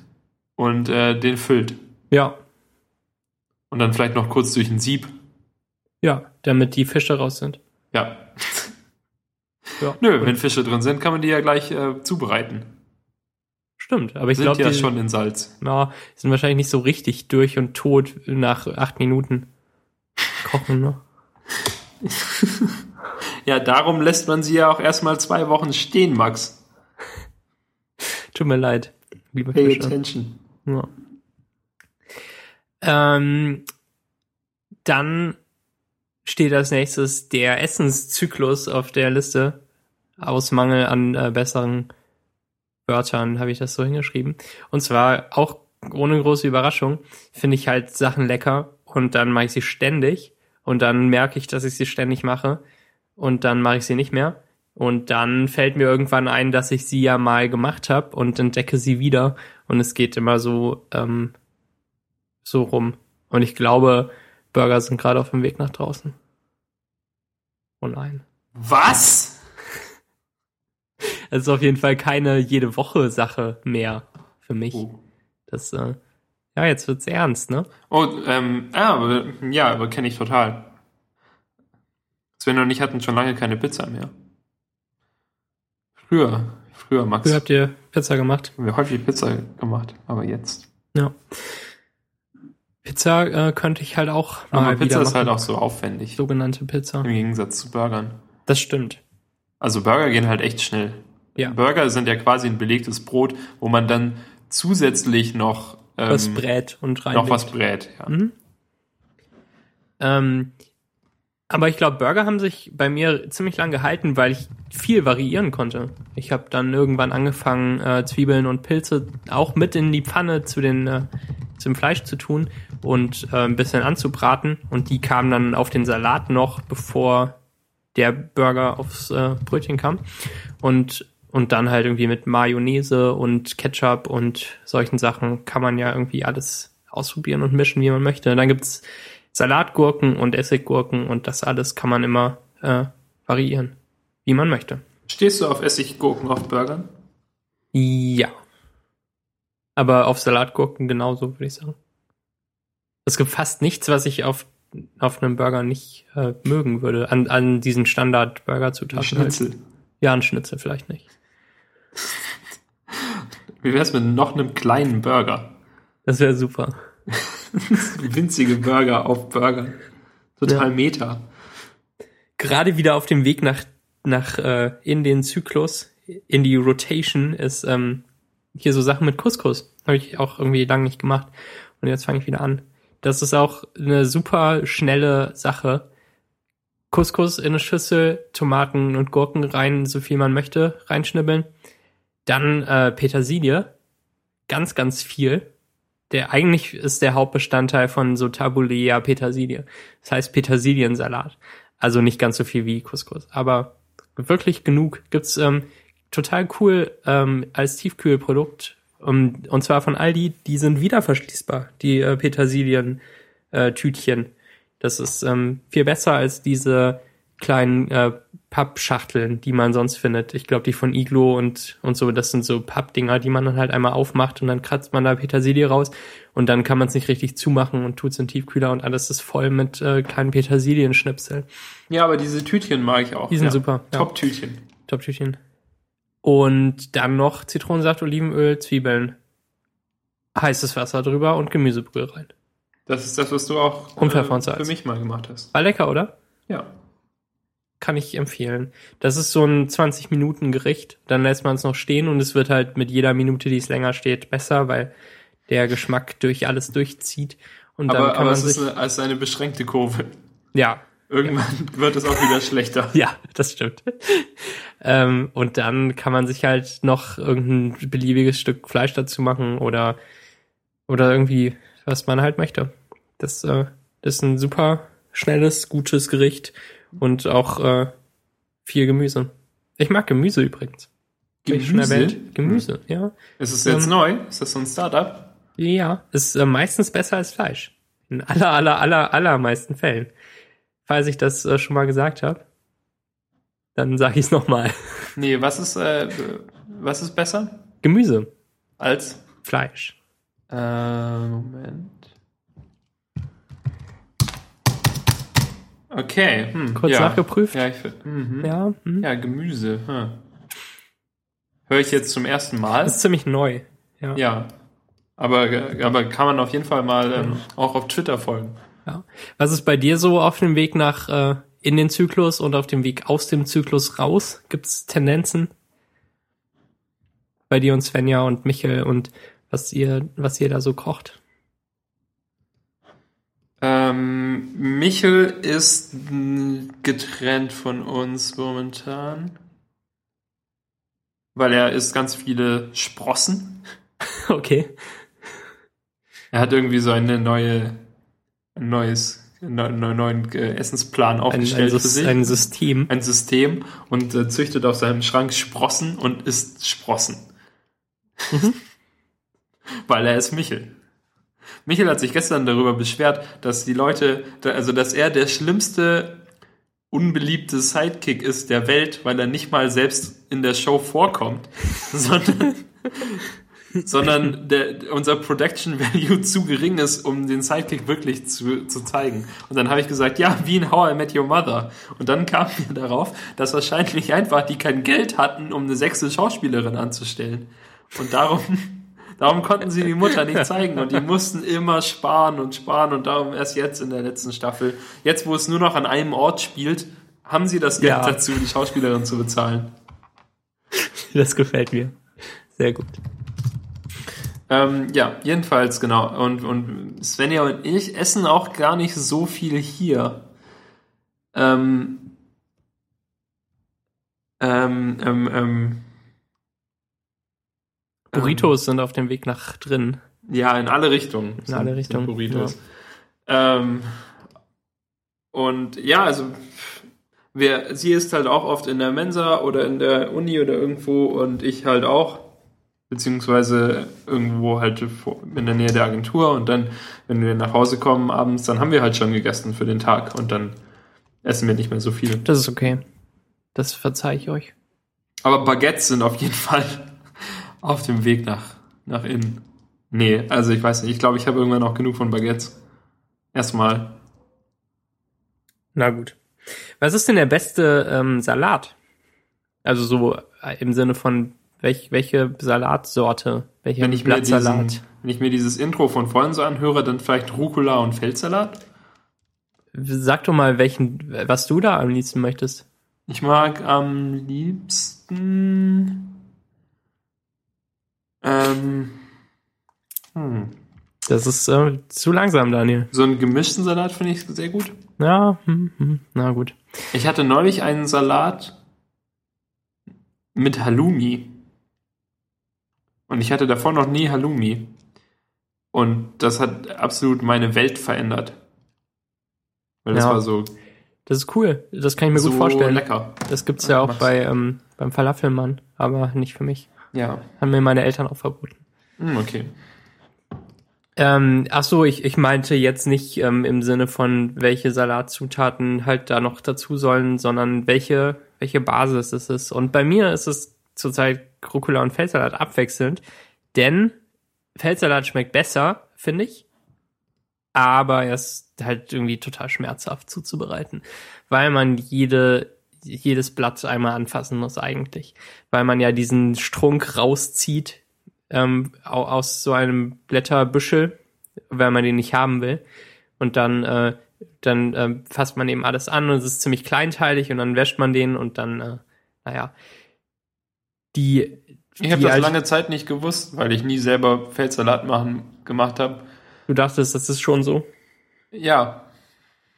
und äh, den füllt. Ja. Und dann vielleicht noch kurz durch ein Sieb. Ja, damit die Fische raus sind. Ja. Ja. Nö, wenn Fische drin sind, kann man die ja gleich äh, zubereiten. Stimmt, aber ich glaube, ja die schon in Salz. ja, sind wahrscheinlich nicht so richtig durch und tot nach acht Minuten kochen, ne? Ja, darum lässt man sie ja auch erstmal zwei Wochen stehen, Max. Tut mir leid, liebe Pay Fische. attention. Ja. Ähm, dann steht als nächstes der Essenszyklus auf der Liste. Aus Mangel an äh, besseren Wörtern habe ich das so hingeschrieben. Und zwar auch ohne große Überraschung finde ich halt Sachen lecker und dann mache ich sie ständig und dann merke ich, dass ich sie ständig mache und dann mache ich sie nicht mehr. Und dann fällt mir irgendwann ein, dass ich sie ja mal gemacht habe und entdecke sie wieder. Und es geht immer so, ähm, so rum. Und ich glaube, Burger sind gerade auf dem Weg nach draußen. Oh nein. Was? Es ist auf jeden Fall keine jede Woche Sache mehr für mich. Oh, Das, äh, ja, jetzt wird's ernst, ne? oh ähm, ah, aber, ja, aber kenne ich total. Sven und ich hatten schon lange keine Pizza mehr. Früher, früher, Max, Früher habt ihr Pizza gemacht. haben wir häufig Pizza gemacht, aber jetzt. Ja. Pizza äh, könnte ich halt auch mal Aber Pizza ist halt auch so aufwendig, Sogenannte Pizza. im Gegensatz zu Burgern. Das stimmt. Also Burger gehen halt echt schnell. Ja. Burger sind ja quasi ein belegtes Brot, wo man dann zusätzlich noch, ähm, Was brät und rein. noch was brät. Ja. Mhm. Ähm, aber ich glaube, Burger haben sich bei mir ziemlich lang gehalten, weil ich viel variieren konnte. Ich habe dann irgendwann angefangen, äh, Zwiebeln und Pilze auch mit in die Pfanne zu den äh, zum Fleisch zu tun und äh, ein bisschen anzubraten. Und die kamen dann auf den Salat noch, bevor der Burger aufs äh, Brötchen kam. Und und dann halt irgendwie mit Mayonnaise und Ketchup und solchen Sachen kann man ja irgendwie alles ausprobieren und mischen, wie man möchte. Dann gibt's Salatgurken und Essiggurken und das alles kann man immer äh, variieren, wie man möchte. Stehst du auf Essiggurken auf Burgern? Ja. Aber auf Salatgurken genauso, würde ich sagen. Es gibt fast nichts, was ich auf, auf einem Burger nicht äh, mögen würde. An, an diesen Standard-Burger-Zutaten. Halt. Schnitzel. Ja, ein Schnitzel vielleicht nicht. Wie wär's mit noch einem kleinen Burger? Das wäre super. Winzige Burger auf Burgern. Total Ja. Meta. Gerade wieder auf dem Weg nach, nach äh, in den Zyklus, in die Rotation, ist ähm, hier so Sachen mit Couscous. Habe ich auch irgendwie lange nicht gemacht. Und jetzt fange ich wieder an. Das ist auch eine super schnelle Sache. Couscous in eine Schüssel, Tomaten und Gurken rein, so viel man möchte, reinschnibbeln. Dann äh, Petersilie, ganz, ganz viel. Der eigentlich ist der Hauptbestandteil von so Tabulea Petersilie. Das heißt Petersiliensalat. Also nicht ganz so viel wie Couscous, aber wirklich genug. Gibt's ähm, total cool ähm, als Tiefkühlprodukt. Um, und zwar von Aldi, die sind wieder verschließbar, die äh, Petersilien-Tütchen. Das ist ähm, viel besser als diese kleinen äh, Pappschachteln, die man sonst findet. Ich glaube, die von Iglo und, und so, das sind so Pappdinger, die man dann halt einmal aufmacht und dann kratzt man da Petersilie raus und dann kann man es nicht richtig zumachen und tut's in den Tiefkühler und alles ist voll mit äh, kleinen Petersilienschnipseln. Ja, aber diese Tütchen mag ich auch. Die sind ja. super. Ja. Top-Tütchen. Top-Tütchen. Und dann noch Zitronensaft, Olivenöl, Zwiebeln, heißes Wasser drüber und Gemüsebrühe rein. Das ist das, was du auch Salz. für mich mal gemacht hast. War lecker, oder? Ja. Kann ich empfehlen. Das ist so ein 20-Minuten-Gericht. Dann lässt man es noch stehen und es wird halt mit jeder Minute, die es länger steht, besser, weil der Geschmack durch alles durchzieht. Und dann Aber, kann aber man es ist eine, ist eine beschränkte Kurve. ja, Irgendwann wird es auch wieder schlechter. Ja, das stimmt. ähm, und dann kann man sich halt noch irgendein beliebiges Stück Fleisch dazu machen oder, oder irgendwie, was man halt möchte. Das, äh, das ist ein super schnelles, gutes Gericht und auch äh, viel Gemüse. Ich mag Gemüse übrigens. Erwähnt? Gemüse, ja. Ist es jetzt Ähm, neu? Ist das so ein Startup? Ja, ist äh, meistens besser als Fleisch. In aller, aller, aller, allermeisten Fällen. Falls ich das äh, schon mal gesagt habe, dann sage ich es nochmal. Nee, was ist, äh, was ist besser Gemüse, als? Fleisch. Äh, Moment. Okay. Hm, Kurz ja. nachgeprüft. Ja, ich, mhm. Ja, hm. ja, Gemüse. Hm. Höre ich jetzt zum ersten Mal. das ist ziemlich neu. Ja. Ja. Aber, aber kann man auf jeden Fall mal ähm, auch auf Twitter folgen. ja. Was ist bei dir so auf dem Weg nach äh, in den Zyklus und auf dem Weg aus dem Zyklus raus? Gibt es Tendenzen? Bei dir und Svenja und Michel und was ihr, was ihr da so kocht? Ähm, Michel ist getrennt von uns momentan. Weil er isst ganz viele Sprossen. Okay. Er hat irgendwie so eine neue, ein neues, ne, ne, neuen äh, Essensplan Ein, ein, aufgestellt für Sys- sich. ein System. ein System und äh, züchtet auf seinem Schrank Sprossen und isst Sprossen. Mhm. Weil er ist Michel. Michel hat sich gestern darüber beschwert, dass die Leute, also dass er der schlimmste unbeliebte Sidekick ist der Welt, weil er nicht mal selbst in der Show vorkommt, sondern sondern der, unser Production Value zu gering ist, um den Sidekick wirklich zu, zu zeigen. Und dann habe ich gesagt, ja, wie in How I Met Your Mother. Und dann kam mir darauf, dass wahrscheinlich einfach die kein Geld hatten, um eine sechste Schauspielerin anzustellen. Und darum, darum konnten sie die Mutter nicht zeigen. Und die mussten immer sparen und sparen. Und darum erst jetzt in der letzten Staffel, jetzt wo es nur noch an einem Ort spielt, haben sie das Geld Ja. dazu, die Schauspielerin zu bezahlen. Das gefällt mir. Sehr gut. Ähm, ja, jedenfalls, genau. Und, und Svenja und ich essen auch gar nicht so viel hier. Ähm, ähm, ähm, ähm, Burritos sind auf dem Weg nach drin. ja, in alle Richtungen. In alle Richtungen, Burritos. Ähm, und ja, also wer, sie ist halt auch oft in der Mensa oder in der Uni oder irgendwo und ich halt auch. Beziehungsweise irgendwo halt in der Nähe der Agentur und dann, wenn wir nach Hause kommen abends, dann haben wir halt schon gegessen für den Tag und dann essen wir nicht mehr so viel. Das ist okay. Das verzeihe ich euch. Aber Baguettes sind auf jeden Fall auf dem Weg nach, nach innen. Nee, also ich weiß nicht, ich glaube, ich habe irgendwann noch genug von Baguettes. Erstmal. Na gut. Was ist denn der beste ähm, Salat? Also so äh, im Sinne von welch, welche Salatsorte, welcher Wenn ich, mir diesen, Blattsalat? wenn ich mir dieses Intro von vorhin so anhöre, dann vielleicht Rucola und Feldsalat. Sag doch mal, welchen, was du da am liebsten möchtest. Ich mag am liebsten. Ähm, hm, Das ist äh, zu langsam, Daniel. so einen gemischten Salat finde ich sehr gut. Ja, hm, hm, na gut. Ich hatte neulich einen Salat mit Halloumi. Und ich hatte davor noch nie Halloumi. Und das hat absolut meine Welt verändert. Weil das Ja. war so, Das ist cool. Das kann ich mir so gut vorstellen. lecker. Das gibt's ja auch bei ähm, beim Falafelmann, aber nicht für mich. Ja. Haben mir meine Eltern auch verboten. Hm, okay. Ähm, ach so, ich, ich meinte jetzt nicht ähm, im Sinne von, welche Salatzutaten halt da noch dazu sollen, sondern welche, welche Basis es ist. Und bei mir ist es zurzeit Rucola und Feldsalat abwechselnd, denn Feldsalat schmeckt besser, finde ich, aber er ist halt irgendwie total schmerzhaft zuzubereiten, weil man jede jedes Blatt einmal anfassen muss eigentlich, weil man ja diesen Strunk rauszieht ähm, au- aus so einem Blätterbüschel, weil man den nicht haben will. Und dann, äh, dann äh, fasst man eben alles an und es ist ziemlich kleinteilig und dann wäscht man den und dann, äh, naja, die Ich habe das lange Zeit nicht gewusst, weil ich nie selber Feldsalat machen gemacht habe. Du dachtest, das ist schon so. Ja,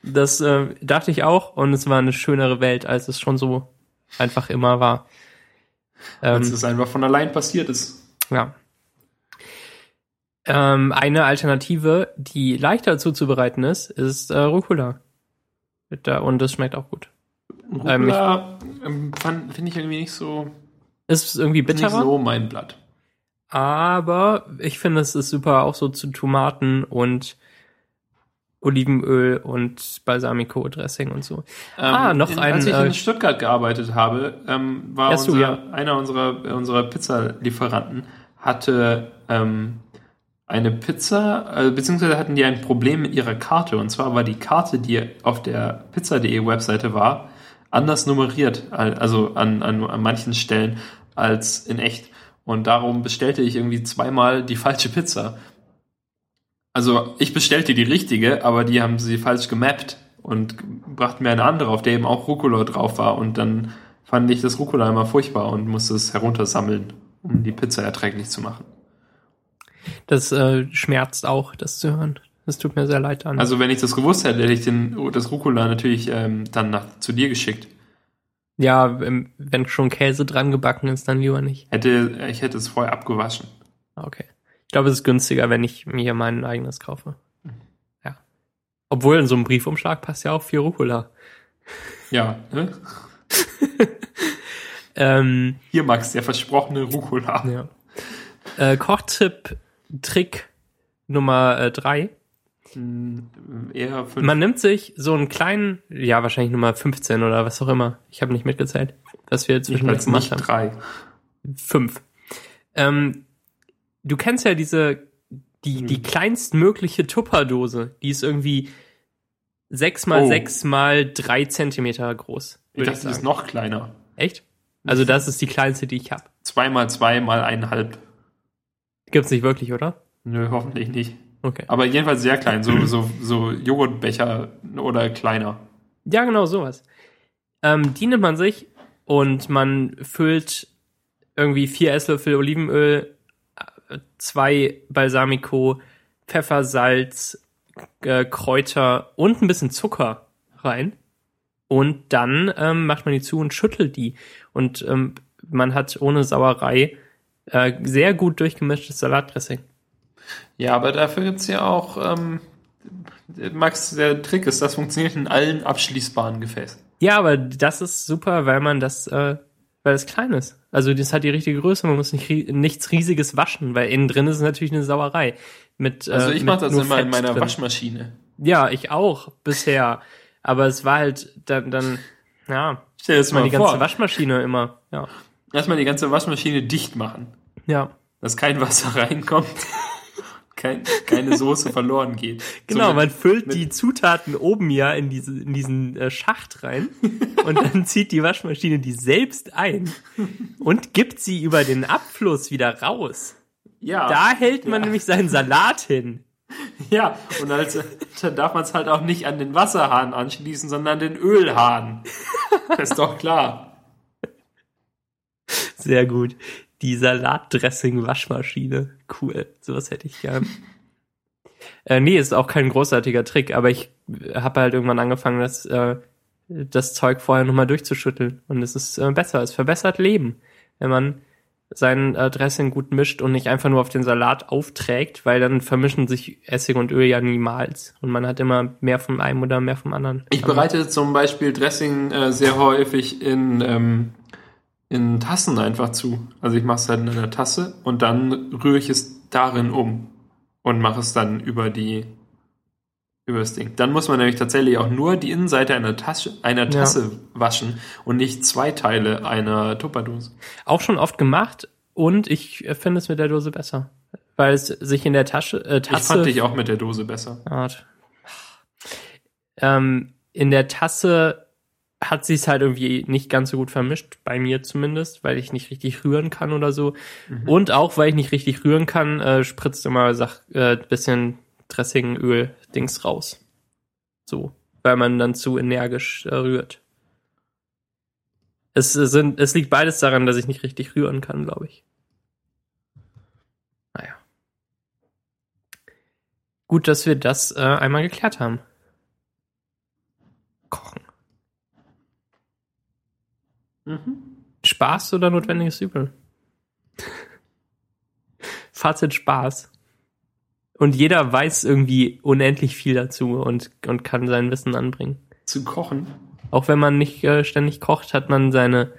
Das äh, dachte ich auch und es war eine schönere Welt, als es schon so einfach immer war. als Ähm, es einfach von allein passiert ist. ja. Ähm, eine Alternative, die leichter zuzubereiten ist, ist äh, Rucola. Und das schmeckt auch gut. Rucola ähm, fand- finde ich irgendwie nicht so, Ist irgendwie nicht bitterer, so mein Blatt. aber ich finde, es ist super auch so zu Tomaten und Olivenöl und Balsamico-Dressing und so. Ah, noch in, ein, Als ich äh, in Stuttgart gearbeitet habe, ähm, war Erst du, unser, ja. einer unserer, unserer Pizzalieferanten hatte ähm, eine Pizza, äh, beziehungsweise hatten die ein Problem mit ihrer Karte. Und zwar war die Karte, die auf der pizza.de Webseite war, anders nummeriert, al- also an, an, an manchen Stellen als in echt. Und darum bestellte ich irgendwie zweimal die falsche Pizza. Also ich bestellte die richtige, aber die haben sie falsch gemappt und brachten mir eine andere, auf der eben auch Rucola drauf war. Und dann fand ich das Rucola immer furchtbar und musste es heruntersammeln, um die Pizza erträglich zu machen. Das äh, schmerzt auch, das zu hören. Das tut mir sehr leid an. Also wenn ich das gewusst hätte, hätte ich den, das Rucola natürlich ähm, dann nach, zu dir geschickt. ja, ähm, wenn schon Käse dran gebacken ist, dann lieber nicht. Hätte, ich hätte es vorher abgewaschen. Okay. Ich glaube, es ist günstiger, wenn ich mir mein eigenes kaufe. Ja. Obwohl in so einem Briefumschlag passt ja auch viel Rucola. Ja, ne? Ähm, Hier, Max, der versprochene Rucola. ja. Äh, Kochtipp, Trick Nummer äh, drei. Hm, Eher fünf. Man nimmt sich so einen kleinen, ja, wahrscheinlich Nummer 15 oder was auch immer. Ich habe nicht mitgezählt, was wir zwischendurch gemacht nicht haben. drei. Fünf. Ähm, du kennst ja diese, die, Hm. die kleinstmögliche Tupperdose. Die ist irgendwie sechs mal Oh. sechs mal drei Zentimeter groß. Ich dachte, die ist noch kleiner. Echt? Also das ist die kleinste, die ich habe. Zwei mal zwei mal eineinhalb. Gibt's nicht wirklich, oder? Nö, hoffentlich nicht. Okay. Aber jedenfalls sehr klein, so, so, so Joghurtbecher oder kleiner. Ja, genau sowas. Ähm, die nimmt man sich und man füllt irgendwie vier Esslöffel Olivenöl, zwei Balsamico, Pfeffer, Salz, äh, Kräuter und ein bisschen Zucker rein. Und dann ähm, macht man die zu und schüttelt die. Und ähm, man hat ohne Sauerei äh, sehr gut durchgemischtes Salatdressing. Ja, aber dafür gibt's ja auch, ähm, Max, der Trick ist, das funktioniert in allen abschließbaren Gefäßen. Ja, aber das ist super, weil man das, äh, weil es klein ist. Also das hat die richtige Größe, man muss nicht nichts riesiges waschen, weil innen drin ist natürlich eine Sauerei. Mit, Also äh, ich mit mache das nur immer in Fett meiner drin. Waschmaschine. Ja, ich auch bisher. Aber es war halt dann, dann ja, Stell dir das mal mal die ganze vor. Waschmaschine immer. Ja, Lass mal die ganze Waschmaschine dicht machen, ja. dass kein Wasser reinkommt, kein, keine Soße verloren geht. Genau, So mit- man füllt die Zutaten oben ja in, diese, in diesen äh, Schacht rein und dann zieht die Waschmaschine die selbst ein und gibt sie über den Abfluss wieder raus. ja, Da hält man Ja. nämlich seinen Salat hin. ja, und als, dann darf man es halt auch nicht an den Wasserhahn anschließen, sondern an den Ölhahn. Das ist doch klar. Sehr gut. Die Salatdressing-Waschmaschine. Cool. Sowas hätte ich gern. äh, nee, ist auch kein großartiger Trick, aber ich habe halt irgendwann angefangen, das, äh, das Zeug vorher nochmal durchzuschütteln. Und es ist äh, besser. Es verbessert Leben, wenn man sein äh, Dressing gut mischt und nicht einfach nur auf den Salat aufträgt, weil dann vermischen sich Essig und Öl ja niemals. Und man hat immer mehr vom einen oder mehr vom anderen. Ich bereite zum Beispiel Dressing äh, sehr häufig in, ähm, in Tassen einfach zu. Also ich mache es halt in einer Tasse und dann rühre ich es darin um und mache es dann über die über das Ding. Dann muss man nämlich tatsächlich auch nur die Innenseite einer Tasche einer Tasse waschen und nicht zwei Teile einer Tupperdose. Auch schon oft gemacht und ich finde es mit der Dose besser. Weil es sich in der Tasche, äh, Ich Tasse fand dich auch mit der Dose besser. Art. Ähm, in der Tasse hat sich's halt irgendwie nicht ganz so gut vermischt, bei mir zumindest, weil ich nicht richtig rühren kann oder so. Mhm. Und auch, weil ich nicht richtig rühren kann, äh, spritzt immer Sach äh, bisschen Dressingöl-Dings raus. So, weil man dann zu energisch äh, rührt. Es, sind, es liegt beides daran, dass ich nicht richtig rühren kann, glaube ich. Naja. Gut, dass wir das äh, einmal geklärt haben. Kochen. Mhm. Spaß oder notwendiges Übel? Fazit Spaß. Und jeder weiß irgendwie unendlich viel dazu und, und kann sein Wissen anbringen. Zu kochen. Auch wenn man nicht äh, ständig kocht, hat man seine,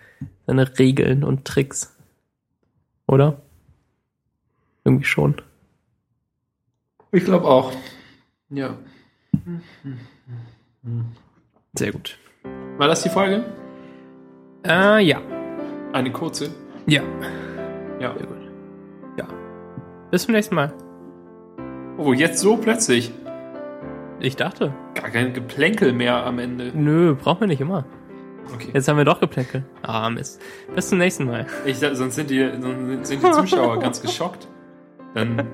seine Regeln und Tricks. Oder? Irgendwie schon. Ich glaube auch. Ja. Sehr gut. War das die Folge? Äh, ja. Eine kurze? Ja. Ja. Sehr gut. Ja. Bis zum nächsten Mal. Oh, jetzt so plötzlich. Ich dachte. Gar kein Geplänkel mehr am Ende. Nö, brauchen wir nicht immer. Okay. Jetzt haben wir doch Geplänkel. Ah, Mist. Bis zum nächsten Mal. Ich, sonst sind die, sonst sind die Zuschauer ganz geschockt. Dann,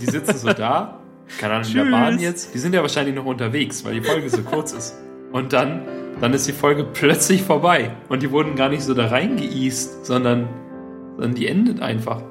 die sitzen so da, keine Ahnung, in der. Bahn jetzt. Die sind ja wahrscheinlich noch unterwegs, weil die Folge so kurz ist. Und dann, dann ist die Folge plötzlich vorbei. Und die wurden gar nicht so da reingeeast, sondern, sondern die endet einfach.